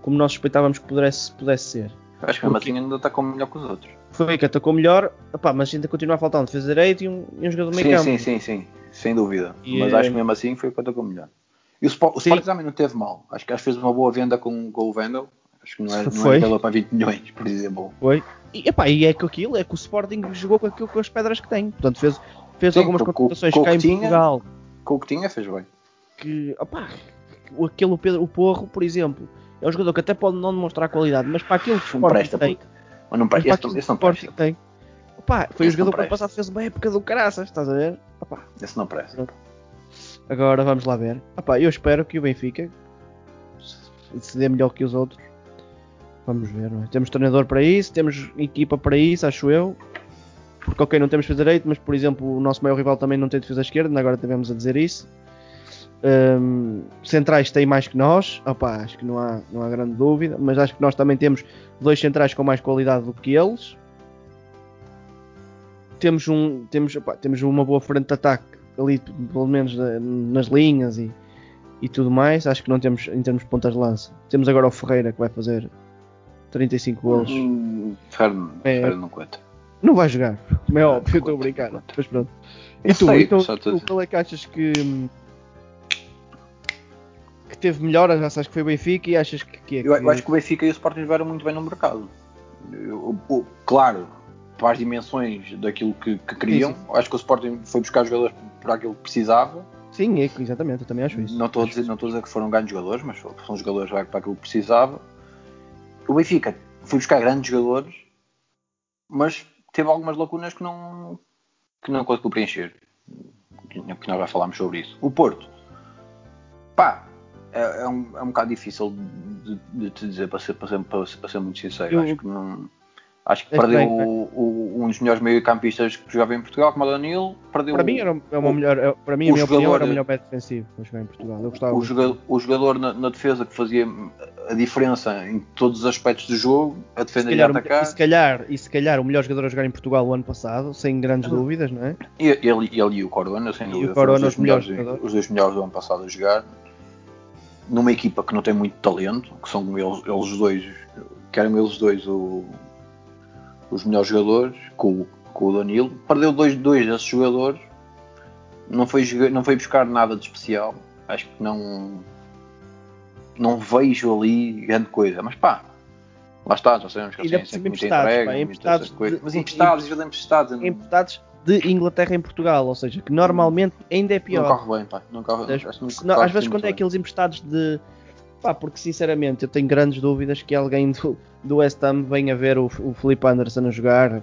como nós suspeitávamos que pudesse, pudesse ser. Acho que Porque- assim ainda como melhor que os outros. Foi que atacou melhor, opá, mas ainda continua a faltar um defesa direito e um, e um jogador meio Sim, campo. sim, sim, sim, sem dúvida. E Mas é- acho que mesmo assim foi o que atacou melhor. E o Sport, o. Sport também não teve mal. Acho que acho que fez uma boa venda com, com o Vendel. Acho que não é, não é para 20 milhões, por exemplo. Foi. E, epá, e é que aquilo, é que o Sporting jogou com aquilo com as pedras que tem. Portanto, fez, fez Sim, algumas contratações cá que em tinha. Portugal. Com o que tinha, fez bem. que, opá, o- aquele Pedro, o Porro, por exemplo, é um jogador que até pode não demonstrar qualidade, mas para aquilo que o Sporting presta, tem. Mas não presta. Esse, aquilo não- presta. tem, opá, foi o não jogador que presta. passado fez uma época do caraças, estás a ver? Opá, Esse não presta. Agora vamos lá ver. Opá, eu espero que o Benfica se- dê melhor que os outros. Vamos ver, é? Temos treinador para isso, temos equipa para isso, acho eu. Porque, ok, não temos defesa direito, mas, por exemplo, o nosso maior rival também não tem defesa esquerda, agora devemos a dizer isso. Hum, centrais têm mais que nós, Opa, acho que não há, não há grande dúvida, mas acho que nós também temos dois centrais com mais qualidade do que eles. Temos, um, temos, opá, temos uma boa frente de ataque ali, pelo menos nas linhas e, e tudo mais. Acho que não temos em termos de pontas de lança. Temos agora o Ferreira que vai fazer 35 golos. Hum, Ferro, É. Não conta. Não vai jogar, como é óbvio, eu estou a brincar. Mas pronto. E tu, sei, então, tu, qual é que achas que, que teve melhor? Achas que foi o Benfica e achas que, que é? Eu, que- eu acho que o Benfica e o Sporting estiveram muito bem no mercado. Eu- eu- claro, para as dimensões daquilo que, que queriam, Sim, acho que o Sporting foi buscar jogadores por aquilo que precisava. Sim, é, exatamente, eu também acho isso. Não estou a dizer, não estou a dizer que foram grandes jogadores, mas são jogadores para aquilo que precisava. O Benfica foi buscar grandes jogadores, mas teve algumas lacunas que não, que não conseguiu preencher. Que nós já falámos sobre isso. O Porto, pá, é, é um, é um bocado difícil de, de te dizer, para ser, para ser, para ser, para ser muito sincero. Eu- Acho que não. Acho que É perdeu bem, o- o- um dos melhores meio-campistas que jogava em Portugal, como o Danilo. Perdeu Para mim, era, é uma o- melhor, é- para mim a o minha opinião, jogador- era o melhor médio defensivo a jogar em Portugal. Eu gostava o jogador, o jogador na, na defesa que fazia a diferença em todos os aspectos do jogo, a defender e a calhar, o- atacar. e, se calhar, e se calhar o melhor jogador a jogar em Portugal o ano passado, sem grandes dúvidas, não é? E ele, ele e o Corona, sem E dúvida, o foram Corona, os dois, os melhores melhores, os dois melhores do ano passado a jogar. Numa equipa que não tem muito talento, que são eles, eles dois, que eram eles dois o- os melhores jogadores, com, o- com o Danilo. Perdeu dois, dois desses jogadores, não foi, não foi buscar nada de especial. Acho que não, não vejo ali grande coisa, mas pá. Lá está, já sabemos que eles têm sempre muita emprestados, entrega, muitas emprestados coisas. de- mas de- emprestados, eles emprestados. Importados de Inglaterra em Portugal, ou seja, que normalmente ainda é Não pior. corre bem, pá. Não corre, não não- às vezes quando é bem. aqueles emprestados de. Pá, porque sinceramente eu tenho grandes dúvidas que alguém do, do West Ham venha ver o, o Felipe Anderson a jogar.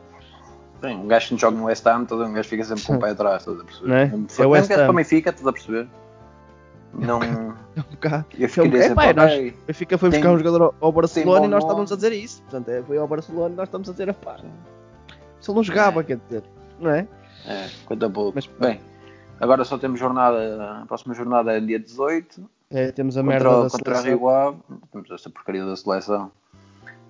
Bem, um gajo que joga no West Ham, todo um gajo fica sempre com o pé atrás, estás a perceber? Não é? É o West Ham. mim fica, estás a perceber? Não. É um bocado. Eu ficaria É, sempre, pá, nós- ok. O Benfica foi Tem- buscar um jogador ao- Barcelona e nós estávamos a dizer isso. Portanto, é, foi ao Barcelona e nós estamos a dizer, pá, se ele não jogava, É. quer dizer, não é? É, conta pouco. Mas- Bem, agora só temos jornada. A próxima jornada é dia 18. É, temos a contra, merda da contra a seleção. Rio Ave. Temos esta porcaria da seleção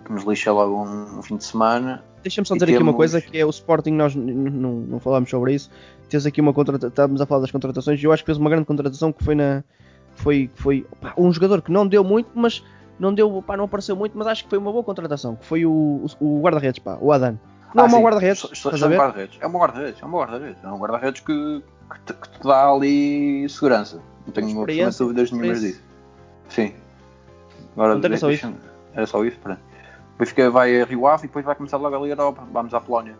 que nos lixa logo um, um fim de semana. Deixa-me só dizer aqui uma temos- coisa, que é o Sporting, nós não, não falámos sobre isso. Temos aqui uma contratação, estávamos a falar das contratações, e eu acho que fez uma grande contratação que foi na. Foi, foi um jogador que não deu muito, mas não deu, pá, não apareceu muito, mas acho que foi uma boa contratação, que foi o, o, o guarda-redes, pá, o Adan. Não é Ah, um mau sim, guarda-redes. É um guarda-redes, é um bom guarda-redes. É um guarda-redes que, que, te, que te dá ali segurança. Não tenho Experiência, dúvidas nenhumas experiência. disso. Sim. Agora, Não era só deixa- Era só isso, pronto. O Benfica vai a Rio Ave e depois vai começar logo a Liga Europa. Vamos à Polónia.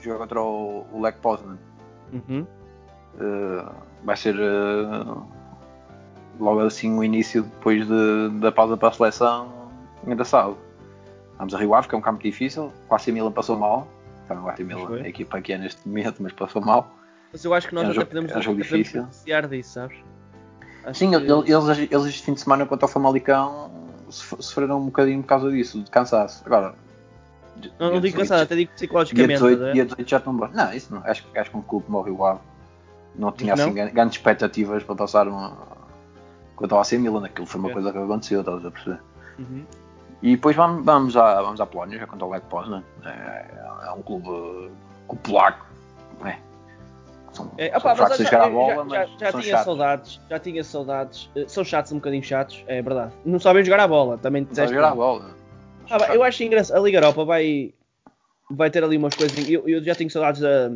Jogar contra o, o Lech Poznan. Uhum. Uh, vai ser uh, logo assim o início depois de- da pausa para a seleção engraçado. Vamos a Rio Ave, que é um campo difícil. AC Milan passou mal. Então, o Milan é a equipa que é neste momento, mas passou mal. Mas eu acho que nós É um até jogo- podemos, é um jogo podemos beneficiar disso, sabes? Acho Sim, que- ele- eles, eles este fim de semana contra o Famalicão sof- sofreram um bocadinho por causa disso, de cansaço. Agora, não, não dia digo 18 cansado, até digo Dia psicologicamente. 18, estás a ver? dia 18 já estão. Não, isso não. Acho, que- acho que um clube como o Rio Ave não tinha Não? assim gran- grandes expectativas para passar uma. Quanto ao AC Milan, aquilo foi uma É. coisa que aconteceu, estás a perceber? Uhum. E depois vamos, vamos, à, vamos à Polónia, já contra o Lech Poznan. É, é um clube uh, polaco. É. São, É, são opá, mas fracos a já, jogar a já- bola, já- mas já tinha chatos. saudades, já tinha saudades. Eh, São chatos, um bocadinho chatos, é verdade. Não sabem jogar a bola, também Não disseste jogar a bola. Ah, eu acho engraçado. A Liga Europa vai, vai ter ali umas coisas. Eu, eu já tenho saudades da-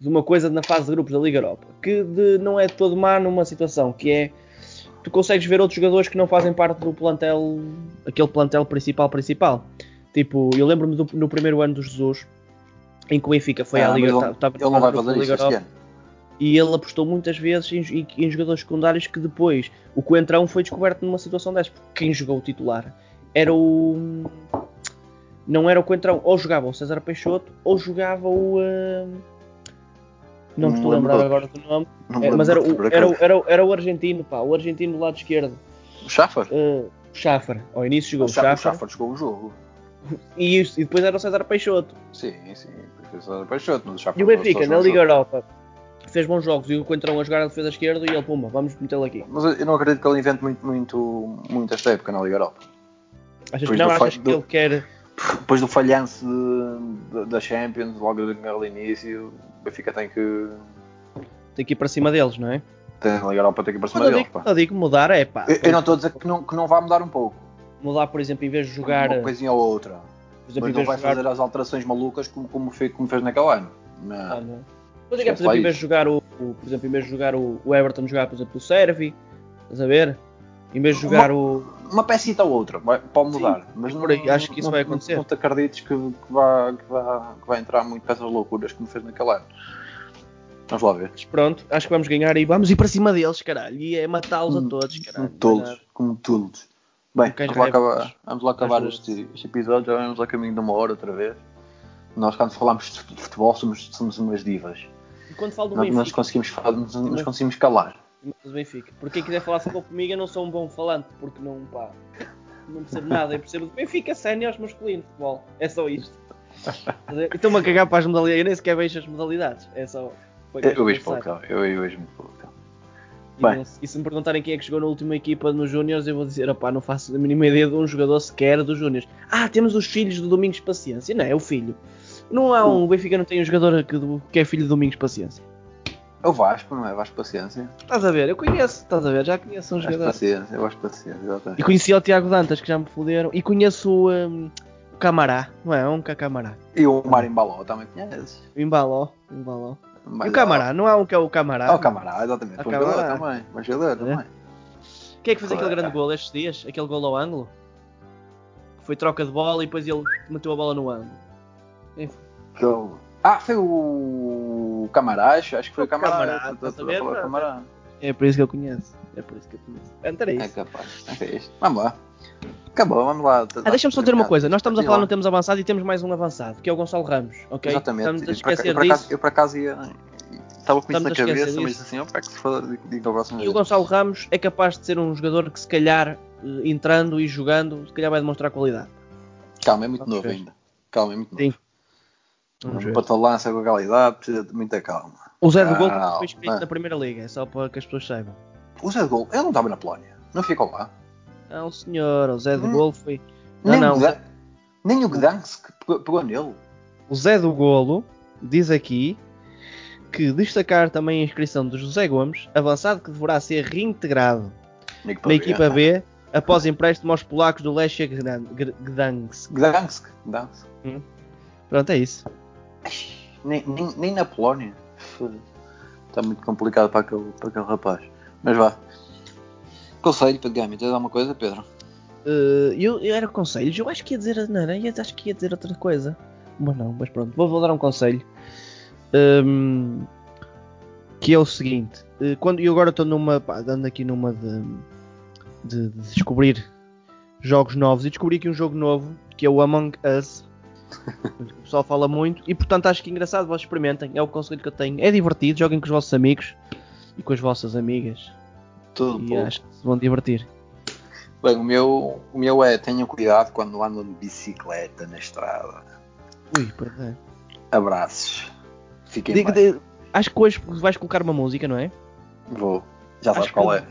de uma coisa na fase de grupos da Liga Europa que de- não é de todo má numa situação que é tu consegues ver outros jogadores que não fazem parte do plantel, aquele plantel principal principal. Tipo, eu lembro-me no primeiro ano do Jesus em que o Benfica foi Ah, à Liga, mas tá- ele, tava ele não vai fazer isso este Europa ano. E ele apostou muitas vezes em, em- jogadores secundários que depois o Coentrão foi descoberto numa situação dessas, porque quem jogou o titular era o. Não era o Coentrão, ou jogava o César Peixoto, ou jogava o. ah, Não me estou a lembrar agora do nome, É, mas era o, era, o, era, o- era o argentino, pá, o argentino do lado esquerdo, O Schaffer? ah, o Schaffer. Ao início jogou O o Schaffer, o Schaffer, jogou o jogo. e, e depois era o César Peixoto. Sim, sim. O Peixoto, mas o Schaffer E o Benfica, na Liga. Europa, fez bons jogos e o Coentrão a jogar a defesa esquerda e ele, pumba, vamos metê-lo aqui. Mas eu não acredito que ele invente muito, muito, muito esta época na Liga Europa. Achas Depois que não? Achas que do- ele quer. Depois do falhanço de- de- da Champions, logo no início, o Benfica tem que. Tem que ir para cima deles, não é? Tem, a Liga Europa tem que ir para cima Quando eu dele. digo, pá. eu digo mudar é pá. Eu, eu não estou a dizer que não, que não vai mudar um pouco. Mudar, por exemplo, em vez de jogar. Uma coisinha ou outra. exemplo, Mas não vai jogar. fazer as alterações malucas como, como, fez, como fez naquele ano. Não. Ah, não. Mas é que, por exemplo, em vez de jogar o, o- Por exemplo, em vez de jogar o, o Everton, jogar, por exemplo, o Servi. Estás a ver? Em vez de jogar o. Uma pecita ou outra, pode Sim, mudar. mas não, por aí, acho que isso não- vai acontecer. Não, te acredites que, que, vai, que, vai, que vai entrar muito peças loucuras como fez naquele ano. Vamos lá ver. Mas pronto, acho que vamos ganhar e vamos ir para cima deles, caralho. E é matá-los a todos, caralho. Como Não é todos, como todos. Bem, Não vamos lá raiva acabar, vamos lá acabar este, este episódio, já vamos a caminho de uma hora outra vez. Nós quando falamos de futebol somos, somos umas divas. E quando falo do Nós, nós Benfica, conseguimos, falar, nós, nós conseguimos calar. do Benfica. Por quem quiser falar futebol comigo, eu não sou um bom falante, porque não, pá, não percebo nada. Eu percebo do Benfica séniores masculino de futebol. É só isto. Estou-me a cagar para as modalidades. Eu nem sequer vejo as modalidades. É só. Eu vejo pouco, eu, eu vejo muito pouco. E, Bem. não- e se me perguntarem quem é que jogou na última equipa nos Júniors, eu vou dizer, opá, não faço a mínima ideia de um jogador sequer dos Júniors. Ah, temos os filhos do Domingos Paciência. Não, é o filho. Não há um. O Benfica não tem um jogador que, que é filho do Domingos Paciência. É o Vasco, não é? Vasco Paciência. Estás a ver? Eu conheço, estás a ver? Já conheço um jogador. Paciência, eu Vasco Paciência, E exatamente. conheci o Tiago Dantas, que já me foderam. E conheço o, um, o Camará, não é? Um Camará. E o Mário Embaló também conheces. O Embaló. O Embaló. E Mas o Camará, não há um que é o Camará? Ah, o Camará, exatamente. Ah, Um jogador Camará. também. Um jogador É. também. Quem é que fez aquele grande gol estes dias? Aquele gol ao ângulo? Foi troca de bola e depois ele meteu a bola no ângulo. Eu- Ah, foi o Camaracho, acho que foi o, O do Camará. É por isso que eu conheço. É por isso que eu conheço. Então É isso. capaz. É isto. Vamos lá. Acabou, vamos lá. Ah, deixa-me só dizer uma coisa. Nós estamos a falar no Temos Avançado e temos mais um avançado, que é o Gonçalo Ramos. Ok? Exatamente. Estamos a Eu, por esquecer acaso- eu, por acaso, disso. eu por acaso ia. Estava com isso Estamos na a esquecer cabeça, mas disso. assim, opa, que se for, digo próxima E o vez. Gonçalo Ramos é capaz de ser um jogador que, se calhar, eh, entrando e jogando, se calhar vai demonstrar qualidade. Calma, é muito Vamos novo ver. ainda. Calma, é muito novo. Sim. Vamos Um patalança com aquela idade precisa de muita calma. O Zé do Gol Calma. foi inscrito na primeira liga, é só para que as pessoas saibam. O Zé de Gol, ele não estava na Polónia. Não ficou lá. Não, senhor, o Zé do Hum. Golo foi. Não, Nem, não. O, nem o Gdansk pegou, nele. O Zé do Golo diz aqui que destacar também a inscrição de José Gomes, avançado que deverá ser reintegrado na equipa. B após empréstimo aos polacos do Lechia Gdansk. Gdansk. Gdansk. Pronto, é isso. Nem, nem, nem na Polónia. Está muito complicado para aquele, para aquele rapaz. Mas vá. Conselho, Pedro Gami, tens alguma coisa, Pedro? Uh, eu, eu era conselhos, eu acho que ia dizer. Não, eu acho que ia dizer outra coisa. Mas não, mas pronto, vou, vou dar um conselho. Um, que é o seguinte: uh, quando eu agora estou numa. pá, dando aqui numa de, de- de descobrir jogos novos e descobri aqui um jogo novo que é o Among Us. O pessoal fala muito e portanto acho que é engraçado, vocês experimentem. É o conselho que eu tenho. É divertido, joguem com os vossos amigos e com as vossas amigas Tudo e pouco. acho que se vão divertir. Bem, o meu, o meu é tenham cuidado quando andam de bicicleta na estrada. Ui, perdão. Abraços. Fiquem Digo- bem. de- acho que hoje vais colocar uma música, não é? Vou. Já sabes Acho qual que- é.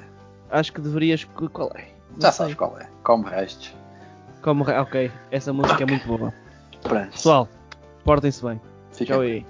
Acho que deverias. Qual é? Não Já sei. sabes qual é. Como restes. Como... Ok, essa música é muito boa. Pessoal, portem-se bem. Fiquem Tchau aí.